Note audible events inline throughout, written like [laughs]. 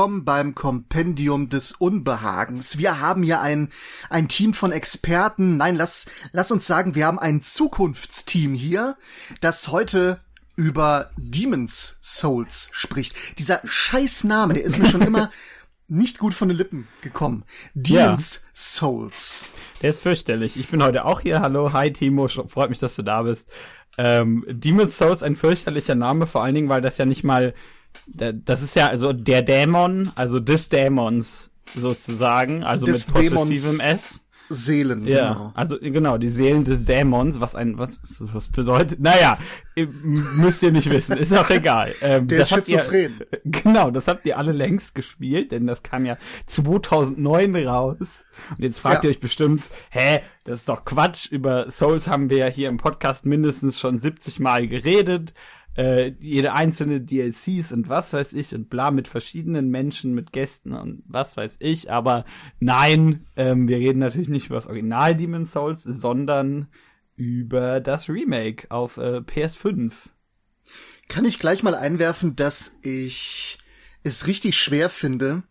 willkommen beim Kompendium des Unbehagens. Wir haben hier ein, ein Team von Experten. Nein, lass, lass uns sagen, wir haben ein Zukunftsteam hier, das heute über Demon's Souls spricht. Dieser scheiß Name, der ist mir schon immer [laughs] nicht gut von den Lippen gekommen. Demon's ja. Souls. Der ist fürchterlich. Ich bin heute auch hier. Hallo, hi Timo, freut mich, dass du da bist. Ähm, Demon's Souls ein fürchterlicher Name, vor allen Dingen, weil das ja nicht mal das ist ja also der Dämon, also des Dämons sozusagen, also des mit possessivem S. Seelen, ja, genau. Also genau, die Seelen des Dämons, was ein was was bedeutet? Naja, müsst ihr nicht wissen, ist auch egal. [laughs] Ähm, Der ist schizophren. Ihr, [laughs] genau, das habt ihr alle längst gespielt, denn das kam ja 2009 raus. Und jetzt fragt ja. ihr euch bestimmt, hä, das ist doch Quatsch. Über Souls haben wir ja hier im Podcast mindestens schon 70 Mal geredet äh, jede einzelne DLCs und was weiß ich und bla mit verschiedenen Menschen, mit Gästen und was weiß ich. Aber nein, ähm, wir reden natürlich nicht über das Original Demon's Souls, sondern über das Remake auf äh, PS5. Kann ich gleich mal einwerfen, dass ich es richtig schwer finde,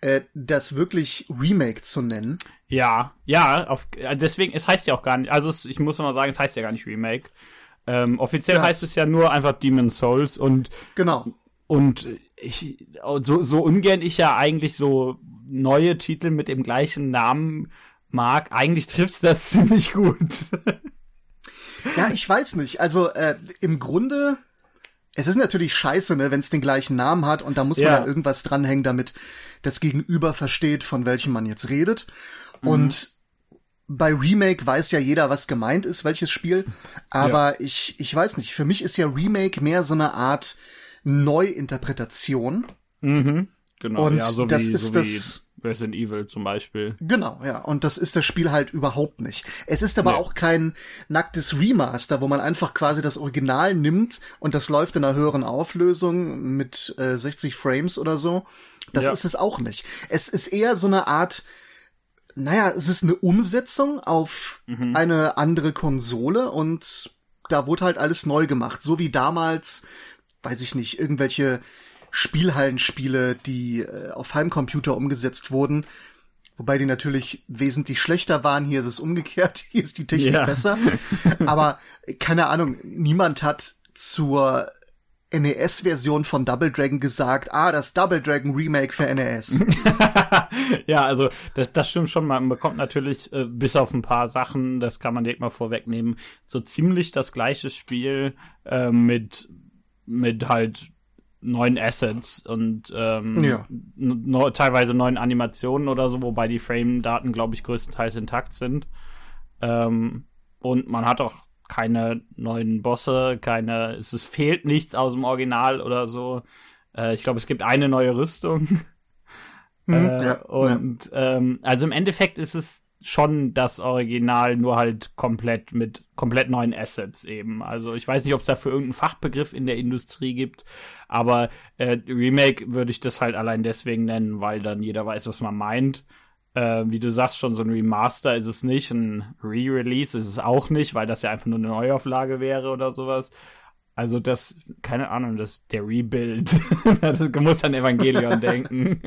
äh, das wirklich Remake zu nennen. Ja, ja, auf, äh, deswegen, es heißt ja auch gar nicht, also es, ich muss mal sagen, es heißt ja gar nicht Remake. Ähm, offiziell ja. heißt es ja nur einfach Demon Souls und genau. Und ich, so, so ungern ich ja eigentlich so neue Titel mit dem gleichen Namen mag, eigentlich trifft das [laughs] ziemlich gut. ja, ich weiß nicht. Also äh, im Grunde, es ist natürlich scheiße, ne, wenn es den gleichen Namen hat und da muss man ja. irgendwas dranhängen, damit das Gegenüber versteht, von welchem man jetzt redet. Mhm. Und bei Remake weiß ja jeder, was gemeint ist, welches Spiel. Aber ja. ich, ich weiß nicht. Für mich ist ja Remake mehr so eine Art Neuinterpretation. Mhm. Genau. Und ja, so das wie, ist so das. Resident Evil zum Beispiel. Genau, ja. Und das ist das Spiel halt überhaupt nicht. Es ist aber nee. auch kein nacktes Remaster, wo man einfach quasi das Original nimmt und das läuft in einer höheren Auflösung mit äh, 60 Frames oder so. Das ja. ist es auch nicht. Es ist eher so eine Art naja, es ist eine Umsetzung auf mhm. eine andere Konsole und da wurde halt alles neu gemacht. So wie damals, weiß ich nicht, irgendwelche Spielhallenspiele, die äh, auf Heimcomputer umgesetzt wurden. Wobei die natürlich wesentlich schlechter waren. Hier ist es umgekehrt. [laughs] Hier ist die Technik ja. besser. Aber keine Ahnung, niemand hat zur NES-Version von Double Dragon gesagt, ah, das Double Dragon Remake für NES. [laughs] ja, also das, das stimmt schon. Man bekommt natürlich äh, bis auf ein paar Sachen, das kann man direkt mal vorwegnehmen, so ziemlich das gleiche Spiel äh, mit mit halt neuen Assets und ähm, ja. no, teilweise neuen Animationen oder so, wobei die Frame-Daten, glaube ich, größtenteils intakt sind. Ähm, und man hat auch keine neuen Bosse, keine, es, es fehlt nichts aus dem Original oder so. Äh, ich glaube, es gibt eine neue Rüstung. [laughs] Mhm, äh, ja, und ja. Ähm, also im Endeffekt ist es schon das Original, nur halt komplett mit komplett neuen Assets eben. Also ich weiß nicht, ob es dafür irgendeinen Fachbegriff in der Industrie gibt, aber äh, Remake würde ich das halt allein deswegen nennen, weil dann jeder weiß, was man meint. Äh, wie du sagst, schon so ein Remaster ist es nicht, ein Re-Release ist es auch nicht, weil das ja einfach nur eine Neuauflage wäre oder sowas. Also das, keine Ahnung, das der Rebuild. [laughs] das muss an Evangelion denken.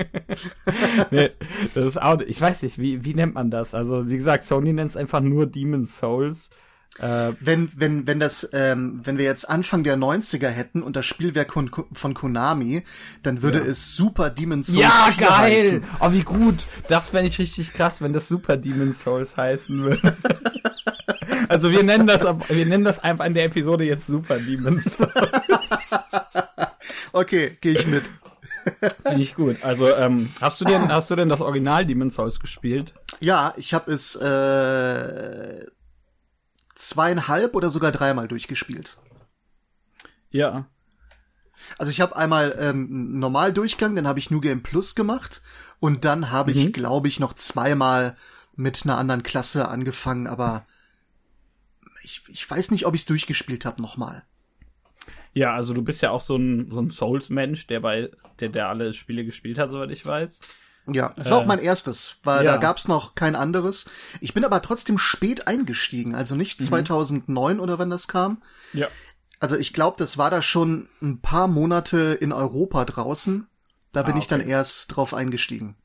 [laughs] nee, das ist auch, ich weiß nicht, wie, wie nennt man das? Also, wie gesagt, Sony nennt es einfach nur Demon's Souls. Äh, wenn, wenn, wenn das, ähm, wenn wir jetzt Anfang der 90er hätten und das Spiel wäre von Konami, dann würde ja. es Super Demon's Souls Ja, geil! Heißen. Oh, wie gut! Das fände ich richtig krass, wenn das Super Demon's Souls heißen würde. [laughs] also wir nennen das, wir nennen das einfach in der Episode jetzt Super Demon's Souls. [laughs] okay, gehe ich mit. Finde ich gut. Also, ähm, hast du denn, hast du denn das Original Demon's Souls gespielt? Ja, ich habe es äh, zweieinhalb oder sogar dreimal durchgespielt. Ja. Also ich habe einmal ähm, normal Durchgang, dann habe ich New Game Plus gemacht und dann habe mhm. ich, glaube ich, noch zweimal mit einer anderen Klasse angefangen, aber ich, ich weiß nicht, ob ich es durchgespielt habe nochmal. Ja, also du bist ja auch so ein, so ein Souls-Mensch, der bei, der, der alle Spiele gespielt hat, soweit ich weiß. Ja, das war äh, auch mein erstes, weil ja. da gab's noch kein anderes. Ich bin aber trotzdem spät eingestiegen, also nicht mhm. 2009 oder wann das kam. Ja. Also ich glaube, das war da schon ein paar Monate in Europa draußen, Da bin ah, okay. ich dann erst drauf eingestiegen.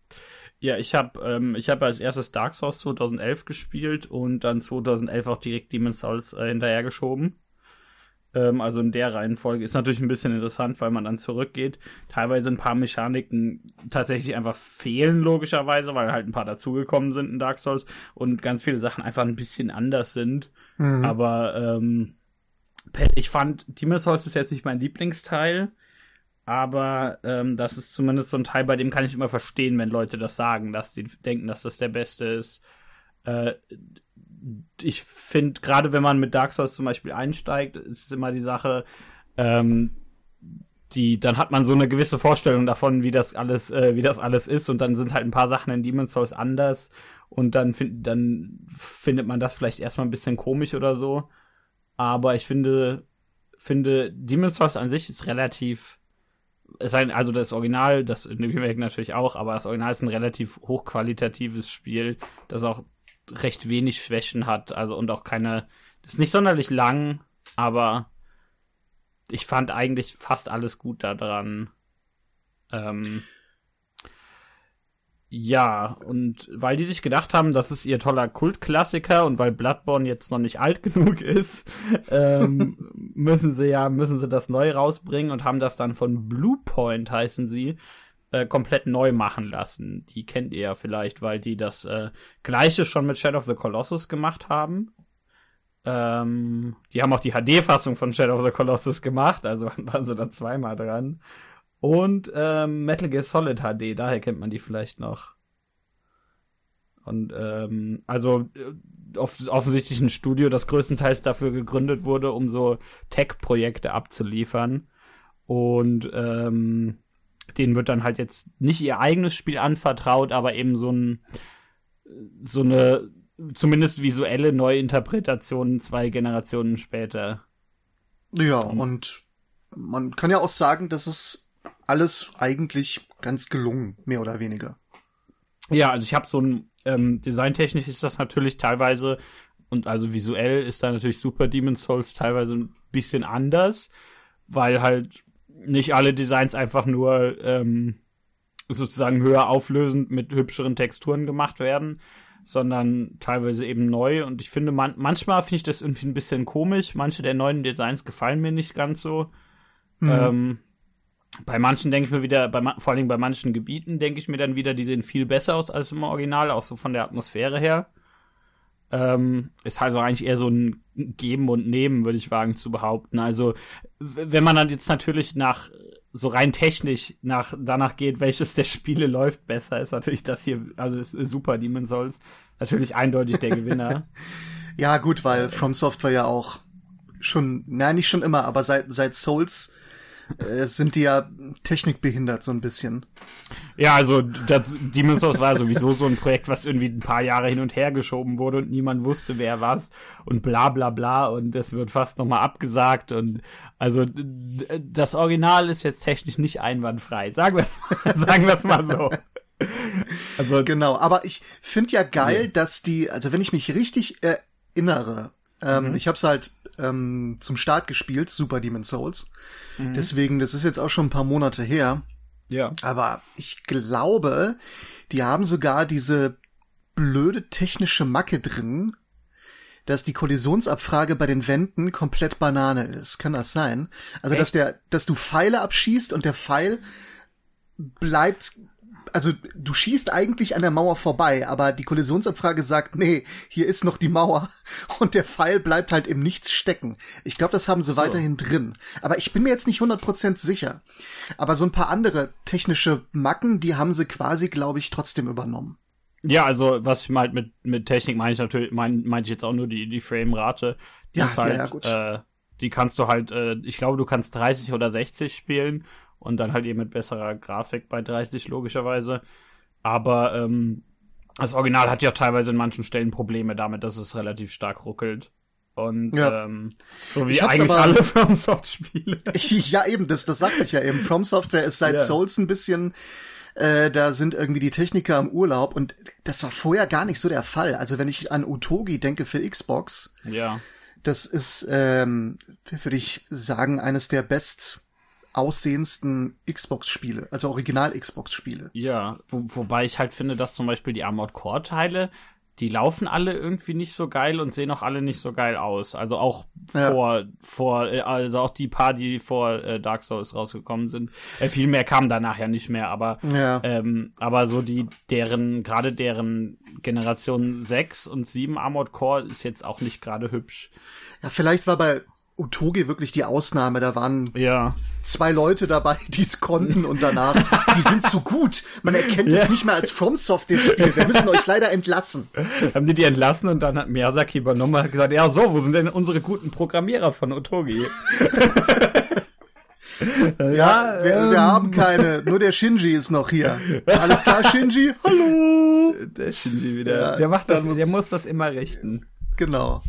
Ja, ich habe ähm, ich habe als erstes Dark Souls 2011 gespielt und dann 2011 auch direkt Demon's Souls äh, hinterhergeschoben. Ähm, also in der Reihenfolge ist natürlich ein bisschen interessant, weil man dann zurückgeht. Teilweise ein paar Mechaniken tatsächlich einfach fehlen, logischerweise, weil halt ein paar dazugekommen sind in Dark Souls und ganz viele Sachen einfach ein bisschen anders sind. Mhm. Aber ähm, ich fand, Demon's Souls ist jetzt nicht mein Lieblingsteil aber ähm, das ist zumindest so ein Teil, bei dem kann ich immer verstehen, wenn Leute das sagen, dass sie denken, dass das der beste ist. Äh, ich finde, gerade wenn man mit Dark Souls zum Beispiel einsteigt, ist es immer die Sache, ähm, die, dann hat man so eine gewisse Vorstellung davon, wie das alles, äh, wie das alles ist, und dann sind halt ein paar Sachen in Demon's Souls anders, und dann, find, dann findet man das vielleicht erstmal ein bisschen komisch oder so. Aber ich finde, finde, Demon's Souls an sich ist relativ es ein, also das Original, das Remake natürlich auch, aber das Original ist ein relativ hochqualitatives Spiel, das auch recht wenig Schwächen hat, also und auch keine, ist nicht sonderlich lang, aber ich fand eigentlich fast alles gut daran. Ähm, ja, und weil die sich gedacht haben, das ist ihr toller Kultklassiker und weil Bloodborne jetzt noch nicht alt [laughs] genug ist, ähm, müssen sie ja, müssen sie das neu rausbringen und haben das dann von Bluepoint heißen sie, äh, komplett neu machen lassen. Die kennt ihr ja vielleicht, weil die das äh, gleiche schon mit Shadow of the Colossus gemacht haben. Ähm, die haben auch die HD-Fassung von Shadow of the Colossus gemacht, also [laughs] waren sie dann zweimal dran. Und ähm, Metal Gear Solid HD, daher kennt man die vielleicht noch. Und ähm, also äh, off offensichtlich ein Studio, das größtenteils dafür gegründet wurde, um so Tech-Projekte abzuliefern. Und ähm, denen wird dann halt jetzt nicht ihr eigenes Spiel anvertraut, aber eben so ein so eine zumindest visuelle Neuinterpretation zwei Generationen später. Ja, und man kann ja auch sagen, dass es alles eigentlich ganz gelungen, mehr oder weniger. Ja, also ich habe so ein ähm, designtechnisch ist das natürlich teilweise und also visuell ist da natürlich Super Demon's Souls teilweise ein bisschen anders, weil halt nicht alle Designs einfach nur ähm, sozusagen höher auflösend mit hübscheren Texturen gemacht werden, sondern teilweise eben neu. Und ich finde, man manchmal finde ich das irgendwie ein bisschen komisch. Manche der neuen Designs gefallen mir nicht ganz so. Mhm. Ähm, bei manchen denke ich mir wieder, bei, vor allem bei manchen Gebieten denke ich mir dann wieder, die sehen viel besser aus als im Original, auch so von der Atmosphäre her. Ähm, ist also eigentlich eher so ein Geben und Nehmen, würde ich wagen zu behaupten. Also, wenn man dann jetzt natürlich nach, so rein technisch nach, danach geht, welches der Spiele läuft besser, ist natürlich das hier, also ist Super Demon Souls natürlich eindeutig der Gewinner. [laughs] ja, gut, weil From Software ja auch schon, na, nicht schon immer, aber seit, seit Souls äh, sind die ja technikbehindert so ein bisschen. Ja, also das, Demon's Souls war sowieso so ein Projekt, was irgendwie ein paar Jahre hin und her geschoben wurde und niemand wusste, wer was und bla bla bla und es wird fast nochmal abgesagt und also das Original ist jetzt technisch nicht einwandfrei. Sagen wir [laughs] sagen wir es mal so. Also genau, aber ich finde ja geil, ja. dass die, also wenn ich mich richtig erinnere, ähm, mhm. ich habe es halt ähm, zum Start gespielt, Super Demon Souls. Mhm. Deswegen, das ist jetzt auch schon ein paar Monate her. Ja. Aber ich glaube, die haben sogar diese blöde technische Macke drin, dass die Kollisionsabfrage bei den Wänden komplett Banane ist. Kann das sein? Also, Echt? dass der, dass du Pfeile abschießt und der Pfeil bleibt also du schießt eigentlich an der Mauer vorbei, aber die Kollisionsabfrage sagt, nee, hier ist noch die Mauer [laughs] und der Pfeil bleibt halt im Nichts stecken. Ich glaube, das haben sie so. weiterhin drin. Aber ich bin mir jetzt nicht 100% sicher. Aber so ein paar andere technische Macken, die haben sie quasi, glaube ich, trotzdem übernommen. Ja, also was ich halt mit, mit Technik meine ich natürlich, meine mein ich jetzt auch nur die, die Framerate. Ja, halt, ja, ja, gut. Äh, die kannst du halt, äh, ich glaube, du kannst 30 oder 60 spielen und dann halt eben mit besserer Grafik bei 30 logischerweise. Aber ähm, das Original hat ja teilweise in manchen Stellen Probleme damit, dass es relativ stark ruckelt. Und ja. ähm, so wie eigentlich aber, alle [laughs] FromSoft-Spiele. [laughs] ja, eben, das, das sagte ich ja eben. From Software ist seit ja. Souls ein bisschen äh, da sind irgendwie die Techniker im Urlaub und das war vorher gar nicht so der Fall. Also wenn ich an Utogi denke für Xbox, ja. das ist, ähm, würde ich sagen, eines der best aussehendsten Xbox-Spiele, also Original-Xbox-Spiele. Ja, wo, wobei ich halt finde, dass zum Beispiel die Armored Core-Teile, die laufen alle irgendwie nicht so geil und sehen auch alle nicht so geil aus. Also auch Ja. vor, vor, äh, also auch die paar, die vor äh, Dark Souls rausgekommen sind. Äh, viel mehr kam danach ja nicht mehr, aber Ja. ähm, aber so die, deren, gerade deren Generation 6 und 7 Armored Core ist jetzt auch nicht gerade hübsch. ja, vielleicht war bei Otoge wirklich die Ausnahme. Da waren Ja. zwei Leute dabei, [laughs] die es konnten und danach, die sind zu gut. Man erkennt es nicht mehr als From Software-Spiel. Wir müssen euch leider entlassen. [laughs] Haben die die entlassen und dann hat Miyazaki übernommen und hat gesagt, ja so, wo sind denn unsere guten Programmierer von Otogi? [laughs] Ja, wir, ähm. wir haben keine. Nur der Shinji ist noch hier. Alles klar, Shinji? Hallo. Der Shinji wieder. Ja, der macht das, muss- der muss das immer richten. Genau.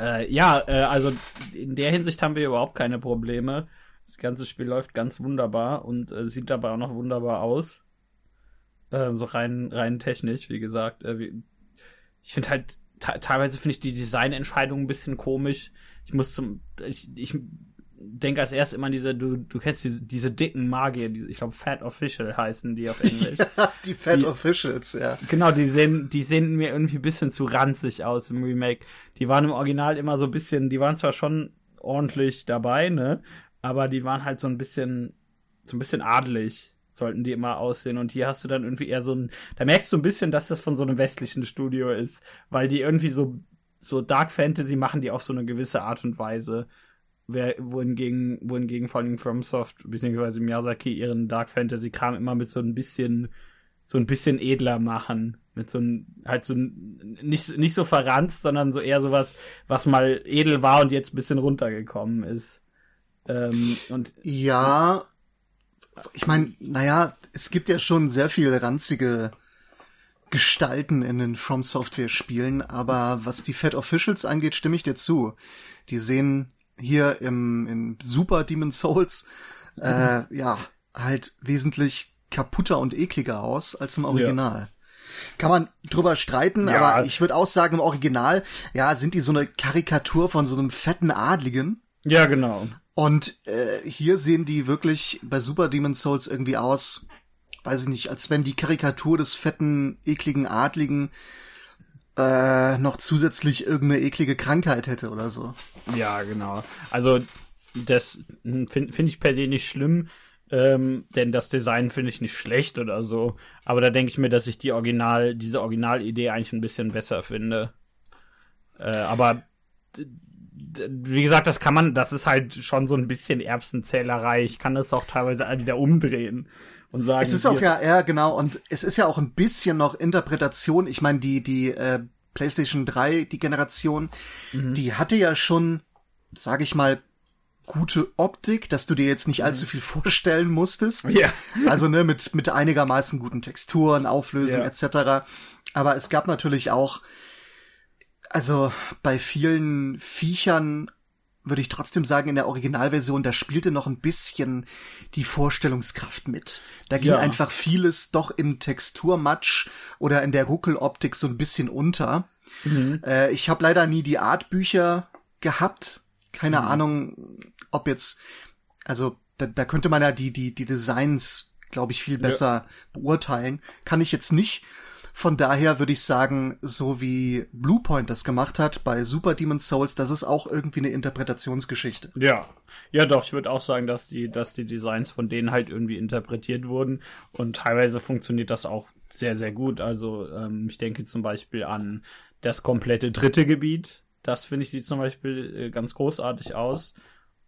Äh, ja, äh, also in der Hinsicht haben wir überhaupt keine Probleme. Das ganze Spiel läuft ganz wunderbar und äh, sieht dabei auch noch wunderbar aus. Äh, so rein, rein technisch, wie gesagt. Äh, wie, ich finde halt, te- teilweise finde ich die Designentscheidung ein bisschen komisch. Ich muss zum, ich, ich denke als erstes immer an diese, du, du kennst diese, diese dicken Magier, diese, ich glaube Fat Official heißen die auf Englisch. [laughs] Die Fat Die- Officials, ja. Genau, die sehen, die sehen mir irgendwie ein bisschen zu ranzig aus im Remake. Die waren im Original immer so ein bisschen, die waren zwar schon ordentlich dabei, ne? Aber die waren halt so ein bisschen, so ein bisschen adelig, sollten die immer aussehen. Und hier hast du dann irgendwie eher so ein, da merkst du ein bisschen, dass das von so einem westlichen Studio ist, weil die irgendwie so, so Dark Fantasy machen die auf so eine gewisse Art und Weise. Wohingegen, wohingegen vor allem FromSoft bzw. Miyazaki ihren Dark Fantasy Kram immer mit so ein bisschen so ein bisschen edler machen. Mit so ein, halt so ein, nicht, nicht so verranzt, sondern so eher sowas, was mal edel war und jetzt ein bisschen runtergekommen ist. Ähm, und Ja, ich meine, naja, es gibt ja schon sehr viel ranzige Gestalten in den From Software Spielen, aber was die Fat Officials angeht, stimme ich dir zu. Die sehen hier im, in Super Demon Souls, [laughs] äh, ja, halt wesentlich kaputter und ekliger aus als im Original. Kann man drüber streiten, Ja. aber ich würde auch sagen, im Original, ja, sind die so eine Karikatur von so einem fetten Adligen. ja, genau. Und äh, hier sehen die wirklich bei Super Demon Souls irgendwie aus, weiß ich nicht, als wenn die Karikatur des fetten, ekligen Adligen äh, noch zusätzlich irgendeine eklige Krankheit hätte oder so. Ja, genau. Also, das finde find ich per se nicht schlimm, ähm, denn das Design finde ich nicht schlecht oder so. Aber da denke ich mir, dass ich die Original, diese Originalidee eigentlich ein bisschen besser finde. Äh, aber wie gesagt, das kann man, das ist halt schon so ein bisschen Erbsenzählerei. Ich kann das auch teilweise wieder umdrehen und sagen. Es ist auch ja, ja, genau, und es ist ja auch ein bisschen noch Interpretation. Ich meine, die, die äh, PlayStation 3, die Generation, die hatte ja schon, sage ich mal, gute Optik, dass du dir jetzt nicht allzu viel vorstellen musstest. Ja. Also ne, mit, mit einigermaßen guten Texturen, Auflösung Ja. etc. Aber es gab natürlich auch, also bei vielen Viechern würde ich trotzdem sagen, in der Originalversion, da spielte noch ein bisschen die Vorstellungskraft mit. Da ging Ja. einfach vieles doch im Texturmatsch oder in der Ruckeloptik so ein bisschen unter. Äh, ich habe leider nie die Artbücher gehabt. Keine Ahnung, ob jetzt, also da, da könnte man ja die, die, die Designs, glaube ich, viel besser beurteilen. Kann ich jetzt nicht. Von daher würde ich sagen, so wie Bluepoint das gemacht hat bei Super Demon's Souls, das ist auch irgendwie eine Interpretationsgeschichte. Ja, ja doch, ich würde auch sagen, dass die, dass die Designs von denen halt irgendwie interpretiert wurden und teilweise funktioniert das auch sehr, sehr gut. Also ähm, ich denke zum Beispiel an das komplette dritte Gebiet. Das finde ich sieht zum Beispiel äh, ganz großartig aus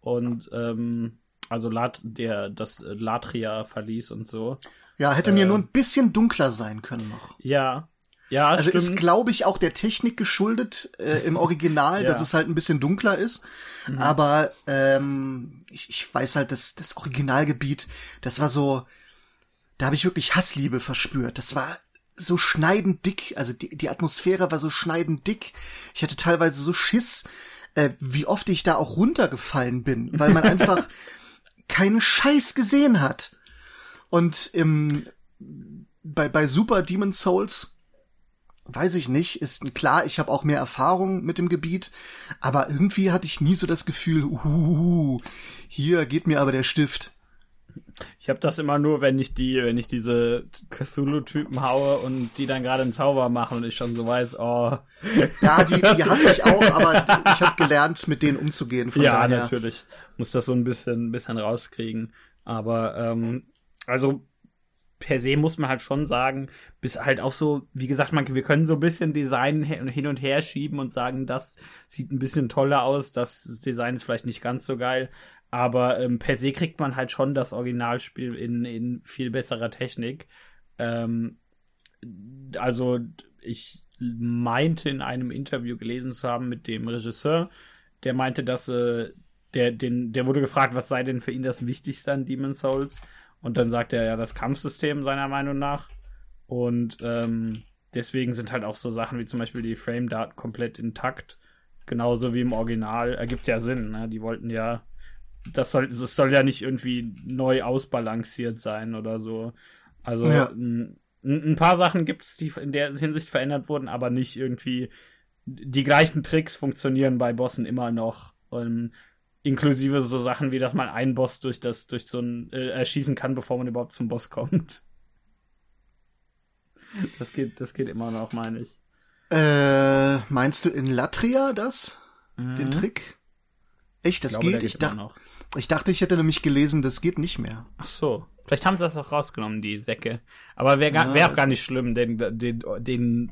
und ähm, also Lat der das Latria Verlies und so. Ja, hätte mir nur ein bisschen dunkler sein können noch. Ja, ja, Also ist, stimmt. glaube ich, auch der Technik geschuldet äh, im Original, [laughs] Ja. dass es halt ein bisschen dunkler ist. Aber ähm, ich, ich weiß halt, dass das Originalgebiet, das war so, da habe ich wirklich Hassliebe verspürt. Das war so schneidend dick, also die, die Atmosphäre war so schneidend dick. Ich hatte teilweise so Schiss, äh, wie oft ich da auch runtergefallen bin, weil man [laughs] einfach keinen Scheiß gesehen hat. Und im, bei, bei Super Demon Souls, weiß ich nicht, ist klar, ich habe auch mehr Erfahrung mit dem Gebiet, aber irgendwie hatte ich nie so das Gefühl, uh, hier geht mir aber der Stift. Ich habe das immer nur, wenn ich die, wenn ich diese Cthulhu-Typen haue und die dann gerade einen Zauber machen und ich schon so weiß, oh. Ja, die, die [laughs] hasse ich auch, aber ich habe gelernt, mit denen umzugehen. ja, daher. natürlich. Muss das so ein bisschen, ein bisschen rauskriegen. Aber ähm, also per se muss man halt schon sagen, bis halt auch so, wie gesagt, man, wir können so ein bisschen Design hin und her schieben und sagen, das sieht ein bisschen toller aus, das Design ist vielleicht nicht ganz so geil, aber ähm, per se kriegt man halt schon das Originalspiel in, in viel besserer Technik. Ähm, also ich meinte in einem Interview gelesen zu haben mit dem Regisseur, der meinte, dass äh, der, den, der wurde gefragt, was sei denn für ihn das Wichtigste an Demon's Souls? Und dann sagt er ja das Kampfsystem seiner Meinung nach. Und ähm, deswegen sind halt auch so Sachen wie zum Beispiel die Frame-Daten komplett intakt. Genauso wie im Original. Ergibt ja Sinn, ne? Die wollten ja. Das soll, das soll ja nicht irgendwie neu ausbalanciert sein oder so. Also ja. ein, ein paar Sachen gibt es, die in der Hinsicht verändert wurden, aber nicht irgendwie. Die gleichen Tricks funktionieren bei Bossen immer noch. Und Inklusive so Sachen wie, dass man einen Boss durch das, durch so ein, äh, erschießen kann, bevor man überhaupt zum Boss kommt. [laughs] Das geht, das geht immer noch, meine ich. Äh, meinst du in Latria das? Mhm. Den Trick? Echt, das ich glaube, geht? geht ich, dach, ich dachte, ich hätte nämlich gelesen, das geht nicht mehr. Ach so. Vielleicht haben sie das auch rausgenommen, die Säcke. Aber wäre ja, wär auch gar nicht schlimm, denn den, den,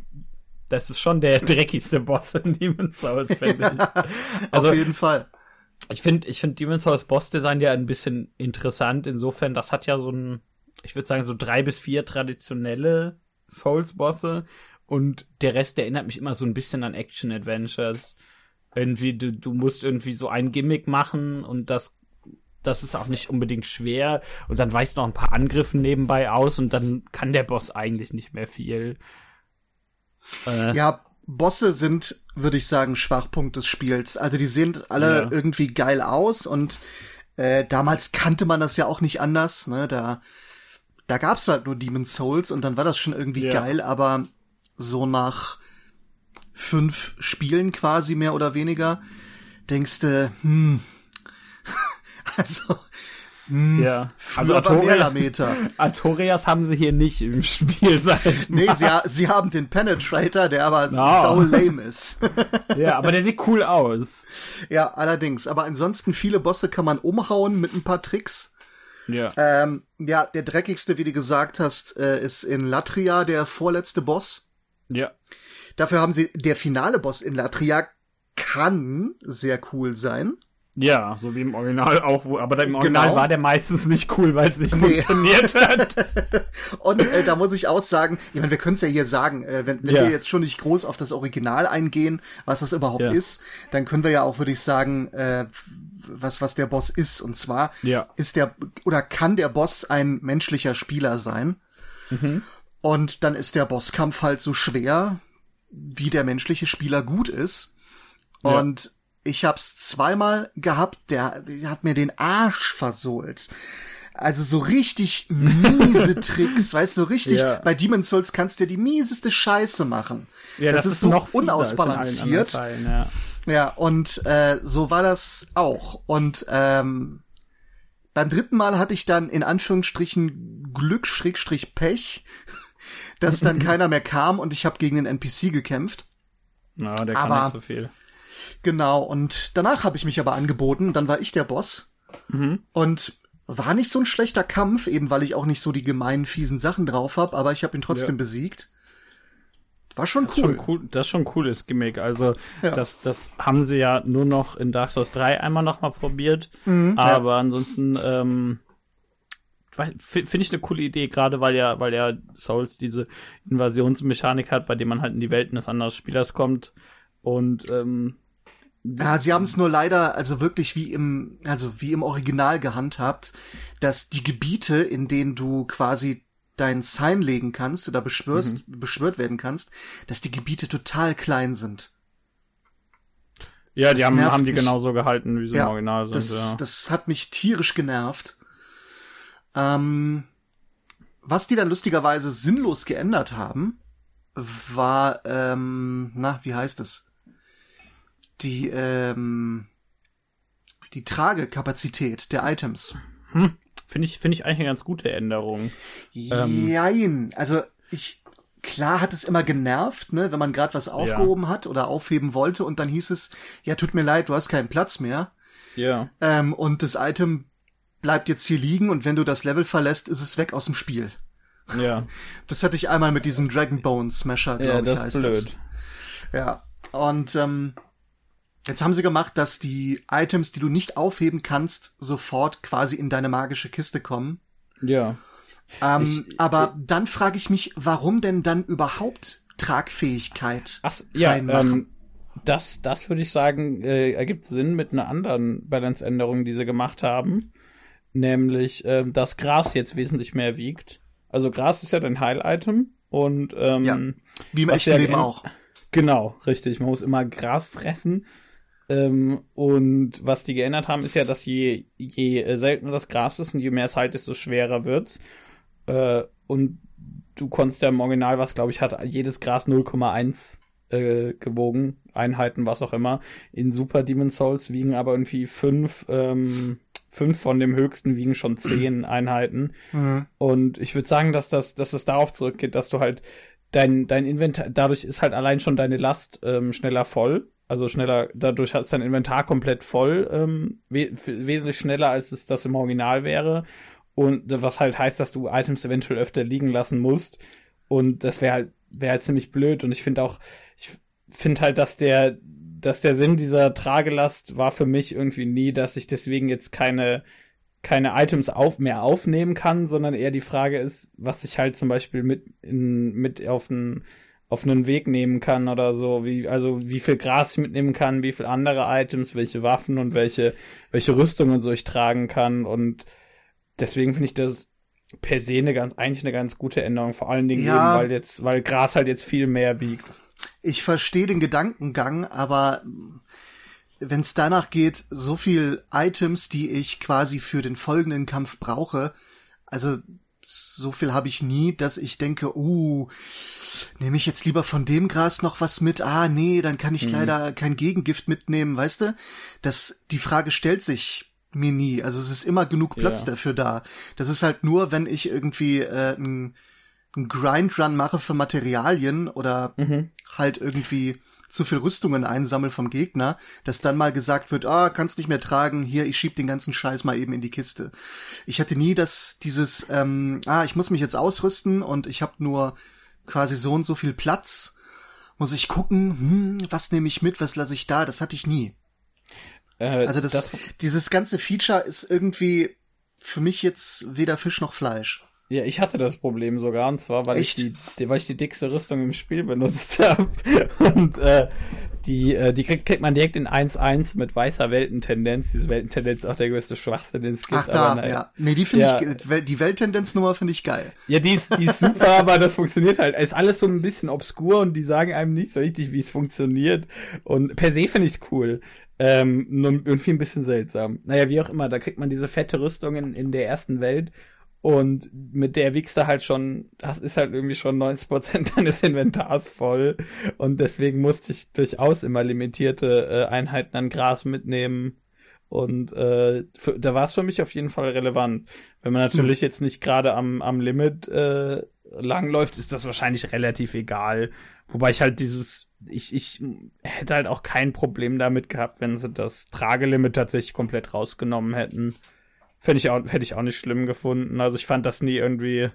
das ist schon der [laughs] dreckigste Boss in Demon's Souls, finde ich. [laughs] Also, Auf jeden Fall. Ich finde, ich finde Demon's Souls Boss Design ja ein bisschen interessant. Insofern, das hat ja so ein, ich würde sagen, so drei bis vier traditionelle Souls Bosse und der Rest erinnert mich immer so ein bisschen an Action Adventures. Irgendwie, du, du musst irgendwie so ein Gimmick machen und das das ist auch nicht unbedingt schwer. Und dann weißt du noch ein paar Angriffe nebenbei aus und dann kann der Boss eigentlich nicht mehr viel. Äh, ja, Bosse sind, würde ich sagen, Schwachpunkt des Spiels. Also die sehen alle ja. irgendwie geil aus und äh, damals kannte man das ja auch nicht anders. Ne? Da, da gab's halt nur Demon's Souls und dann war das schon irgendwie ja. geil, aber so nach fünf Spielen quasi mehr oder weniger denkst du, hm, [laughs] also hm, ja, also Artoria, [laughs] Artorias haben sie hier nicht im Spiel [laughs] seit Nee, sie, sie haben den Penetrator, der aber oh. so lame ist. [laughs] ja, aber der sieht cool aus. Ja, allerdings. Aber ansonsten viele Bosse kann man umhauen mit ein paar Tricks. Ja. Ähm, ja, der dreckigste, wie du gesagt hast, äh, ist in Latria der vorletzte Boss. Ja. Dafür haben sie, der finale Boss in Latria kann sehr cool sein. Ja, so wie im Original auch, wo, aber im Original genau. war der meistens nicht cool, weil es nicht nee. funktioniert hat. [laughs] Und äh, da muss ich auch sagen, ich meine, wir können es ja hier sagen, äh, wenn, wenn ja. wir jetzt schon nicht groß auf das Original eingehen, was das überhaupt ja. ist, dann können wir ja auch, würde ich sagen, äh, was, was der Boss ist. Und zwar ja. ist der oder kann der Boss ein menschlicher Spieler sein. Mhm. Und dann ist der Bosskampf halt so schwer, wie der menschliche Spieler gut ist. Und ich hab's zweimal gehabt, der, der hat mir den Arsch versohlt. Also so richtig miese [laughs] Tricks, weißt du, so richtig, ja. bei Demon's Souls kannst du dir die mieseste Scheiße machen. Ja, das, das ist, ist so noch unausbalanciert. Teilen, ja. ja, und äh, so war das auch. Und ähm, beim dritten Mal hatte ich dann in Anführungsstrichen Glück, Schrägstrich Pech, dass dann [laughs] keiner mehr kam und ich habe gegen den NPC gekämpft. Na, der kann Aber, nicht so viel. Genau, und danach habe ich mich aber angeboten, dann war ich der Boss. Mhm. Und war nicht so ein schlechter Kampf, eben weil ich auch nicht so die gemeinen, fiesen Sachen drauf habe, aber ich habe ihn trotzdem ja. besiegt. War schon das cool. schon cool. Das ist schon ein cooles Gimmick. Also, ja. das, das haben sie ja nur noch in Dark Souls 3 einmal noch mal probiert. Mhm, aber ja. ansonsten, ähm, finde ich eine coole Idee, gerade weil ja, weil ja Souls diese Invasionsmechanik hat, bei dem man halt in die Welten des anderen Spielers kommt. Und ähm, ja, sie haben es nur leider, also wirklich wie im, also wie im Original gehandhabt, dass die Gebiete, in denen du quasi dein Sign legen kannst oder beschwörst, mhm. beschwört werden kannst, dass die Gebiete total klein sind. Ja, die haben, haben die mich. genauso gehalten, wie sie ja, im Original sind. Das, ja. das hat mich tierisch genervt. Ähm, was die dann lustigerweise sinnlos geändert haben, war, ähm, na, wie heißt es? Die, ähm, die Tragekapazität der Items. Hm. Finde ich, finde ich eigentlich eine ganz gute Änderung. Jein. Ähm, also ich, klar hat es immer genervt, ne, wenn man gerade was aufgehoben ja. hat oder aufheben wollte und dann hieß es, ja, tut mir leid, du hast keinen Platz mehr. Ja. Ähm, und das Item bleibt jetzt hier liegen und wenn du das Level verlässt, ist es weg aus dem Spiel. Ja. [laughs] Das hatte ich einmal mit diesem Dragon Bone Smasher, glaube ja, das ich, heißt blöd. das. Ja. Und ähm, jetzt haben sie gemacht, dass die Items, die du nicht aufheben kannst, sofort quasi in deine magische Kiste kommen. Ja. Ähm, ich, aber ich, dann frage ich mich, warum denn dann überhaupt Tragfähigkeit ach, ja, ähm, das, das würde ich sagen, äh, ergibt Sinn mit einer anderen Balance-Änderung, die sie gemacht haben. Nämlich, äh, dass Gras jetzt wesentlich mehr wiegt. Also Gras ist ja dein Heil-Item und ähm, ja, wie im echten Leben auch. Genau, richtig. Man muss immer Gras fressen. Ähm, und was die geändert haben, ist ja, dass je, je seltener das Gras ist und je mehr es halt, desto schwerer wird's. Äh, und du konntest ja im Original, was glaube ich hat, jedes Gras 0,1 äh, gewogen, Einheiten, was auch immer. In Super Demon Souls wiegen aber irgendwie fünf, ähm, fünf von dem höchsten wiegen schon zehn [clears throat] Einheiten. Mhm. Und ich würde sagen, dass das, dass es darauf zurückgeht, dass du halt dein, dein Inventar, dadurch ist halt allein schon deine Last ähm, schneller voll. Also schneller, dadurch hat es dein Inventar komplett voll, ähm, we wesentlich schneller, als es das im Original wäre. Und was halt heißt, dass du Items eventuell öfter liegen lassen musst. Und das wäre halt, wäre halt ziemlich blöd. Und ich finde auch, ich finde halt, dass der, dass der Sinn dieser Tragelast war für mich irgendwie nie, dass ich deswegen jetzt keine, keine Items auf, mehr aufnehmen kann, sondern eher die Frage ist, was ich halt zum Beispiel mit, in, mit auf einen, auf einen Weg nehmen kann oder so, wie, also wie viel Gras ich mitnehmen kann, wie viel andere Items, welche Waffen und welche, welche Rüstungen so ich tragen kann und deswegen finde ich das per se eine ganz, eigentlich eine ganz gute Änderung, vor allen Dingen ja. eben, weil jetzt, weil Gras halt jetzt viel mehr wiegt. Ich verstehe den Gedankengang, aber wenn es danach geht, so viel Items, die ich quasi für den folgenden Kampf brauche, also so viel habe ich nie, dass ich denke, uh, nehme ich jetzt lieber von dem Gras noch was mit? Ah, nee, dann kann ich mhm. leider kein Gegengift mitnehmen, weißt du? Das, die Frage stellt sich mir nie. Also es ist immer genug Platz ja. dafür da. Das ist halt nur, wenn ich irgendwie äh, ein, ein Grind-Run mache für Materialien oder mhm. halt irgendwie zu viel Rüstungen einsammel vom Gegner, dass dann mal gesagt wird, ah, kannst nicht mehr tragen, hier, ich schieb den ganzen Scheiß mal eben in die Kiste. Ich hatte nie das, dieses, ähm, ah, ich muss mich jetzt ausrüsten und ich habe nur quasi so und so viel Platz. Muss ich gucken, hm, was nehme ich mit, was lasse ich da? Das hatte ich nie. Äh, also das, das, dieses ganze Feature ist irgendwie für mich jetzt weder Fisch noch Fleisch. Ja, ich hatte das Problem sogar, und zwar, weil Echt? ich die, weil ich die dickste Rüstung im Spiel benutzt [laughs] habe. Und äh, die, äh, die kriegt, kriegt man direkt in 1-1 mit weißer Weltentendenz. Diese Weltentendenz ist auch der größte Schwachsinn, den es gibt. Ach da, aber, ja. Nee, die finde ja. ich, die Welttendenznummer finde ich geil. Ja, die ist, die ist super, [laughs] aber das funktioniert halt. Ist alles so ein bisschen obskur und die sagen einem nicht so richtig, wie es funktioniert. Und per se finde ich es cool. Ähm, nur irgendwie ein bisschen seltsam. Naja, wie auch immer, da kriegt man diese fette Rüstung in, in der ersten Welt und mit der wiegst du halt schon, das ist halt irgendwie schon 90% [laughs] deines Inventars voll. Und deswegen musste ich durchaus immer limitierte äh, Einheiten an Gras mitnehmen. Und äh, für, da war es für mich auf jeden Fall relevant. Wenn man natürlich hm. jetzt nicht gerade am, am Limit äh, langläuft, ist das wahrscheinlich relativ egal. Wobei ich halt dieses, ich, ich hätte halt auch kein Problem damit gehabt, wenn sie das Tragelimit tatsächlich komplett rausgenommen hätten. Fände ich auch, hätte ich auch nicht schlimm gefunden. Also ich fand das nie irgendwie,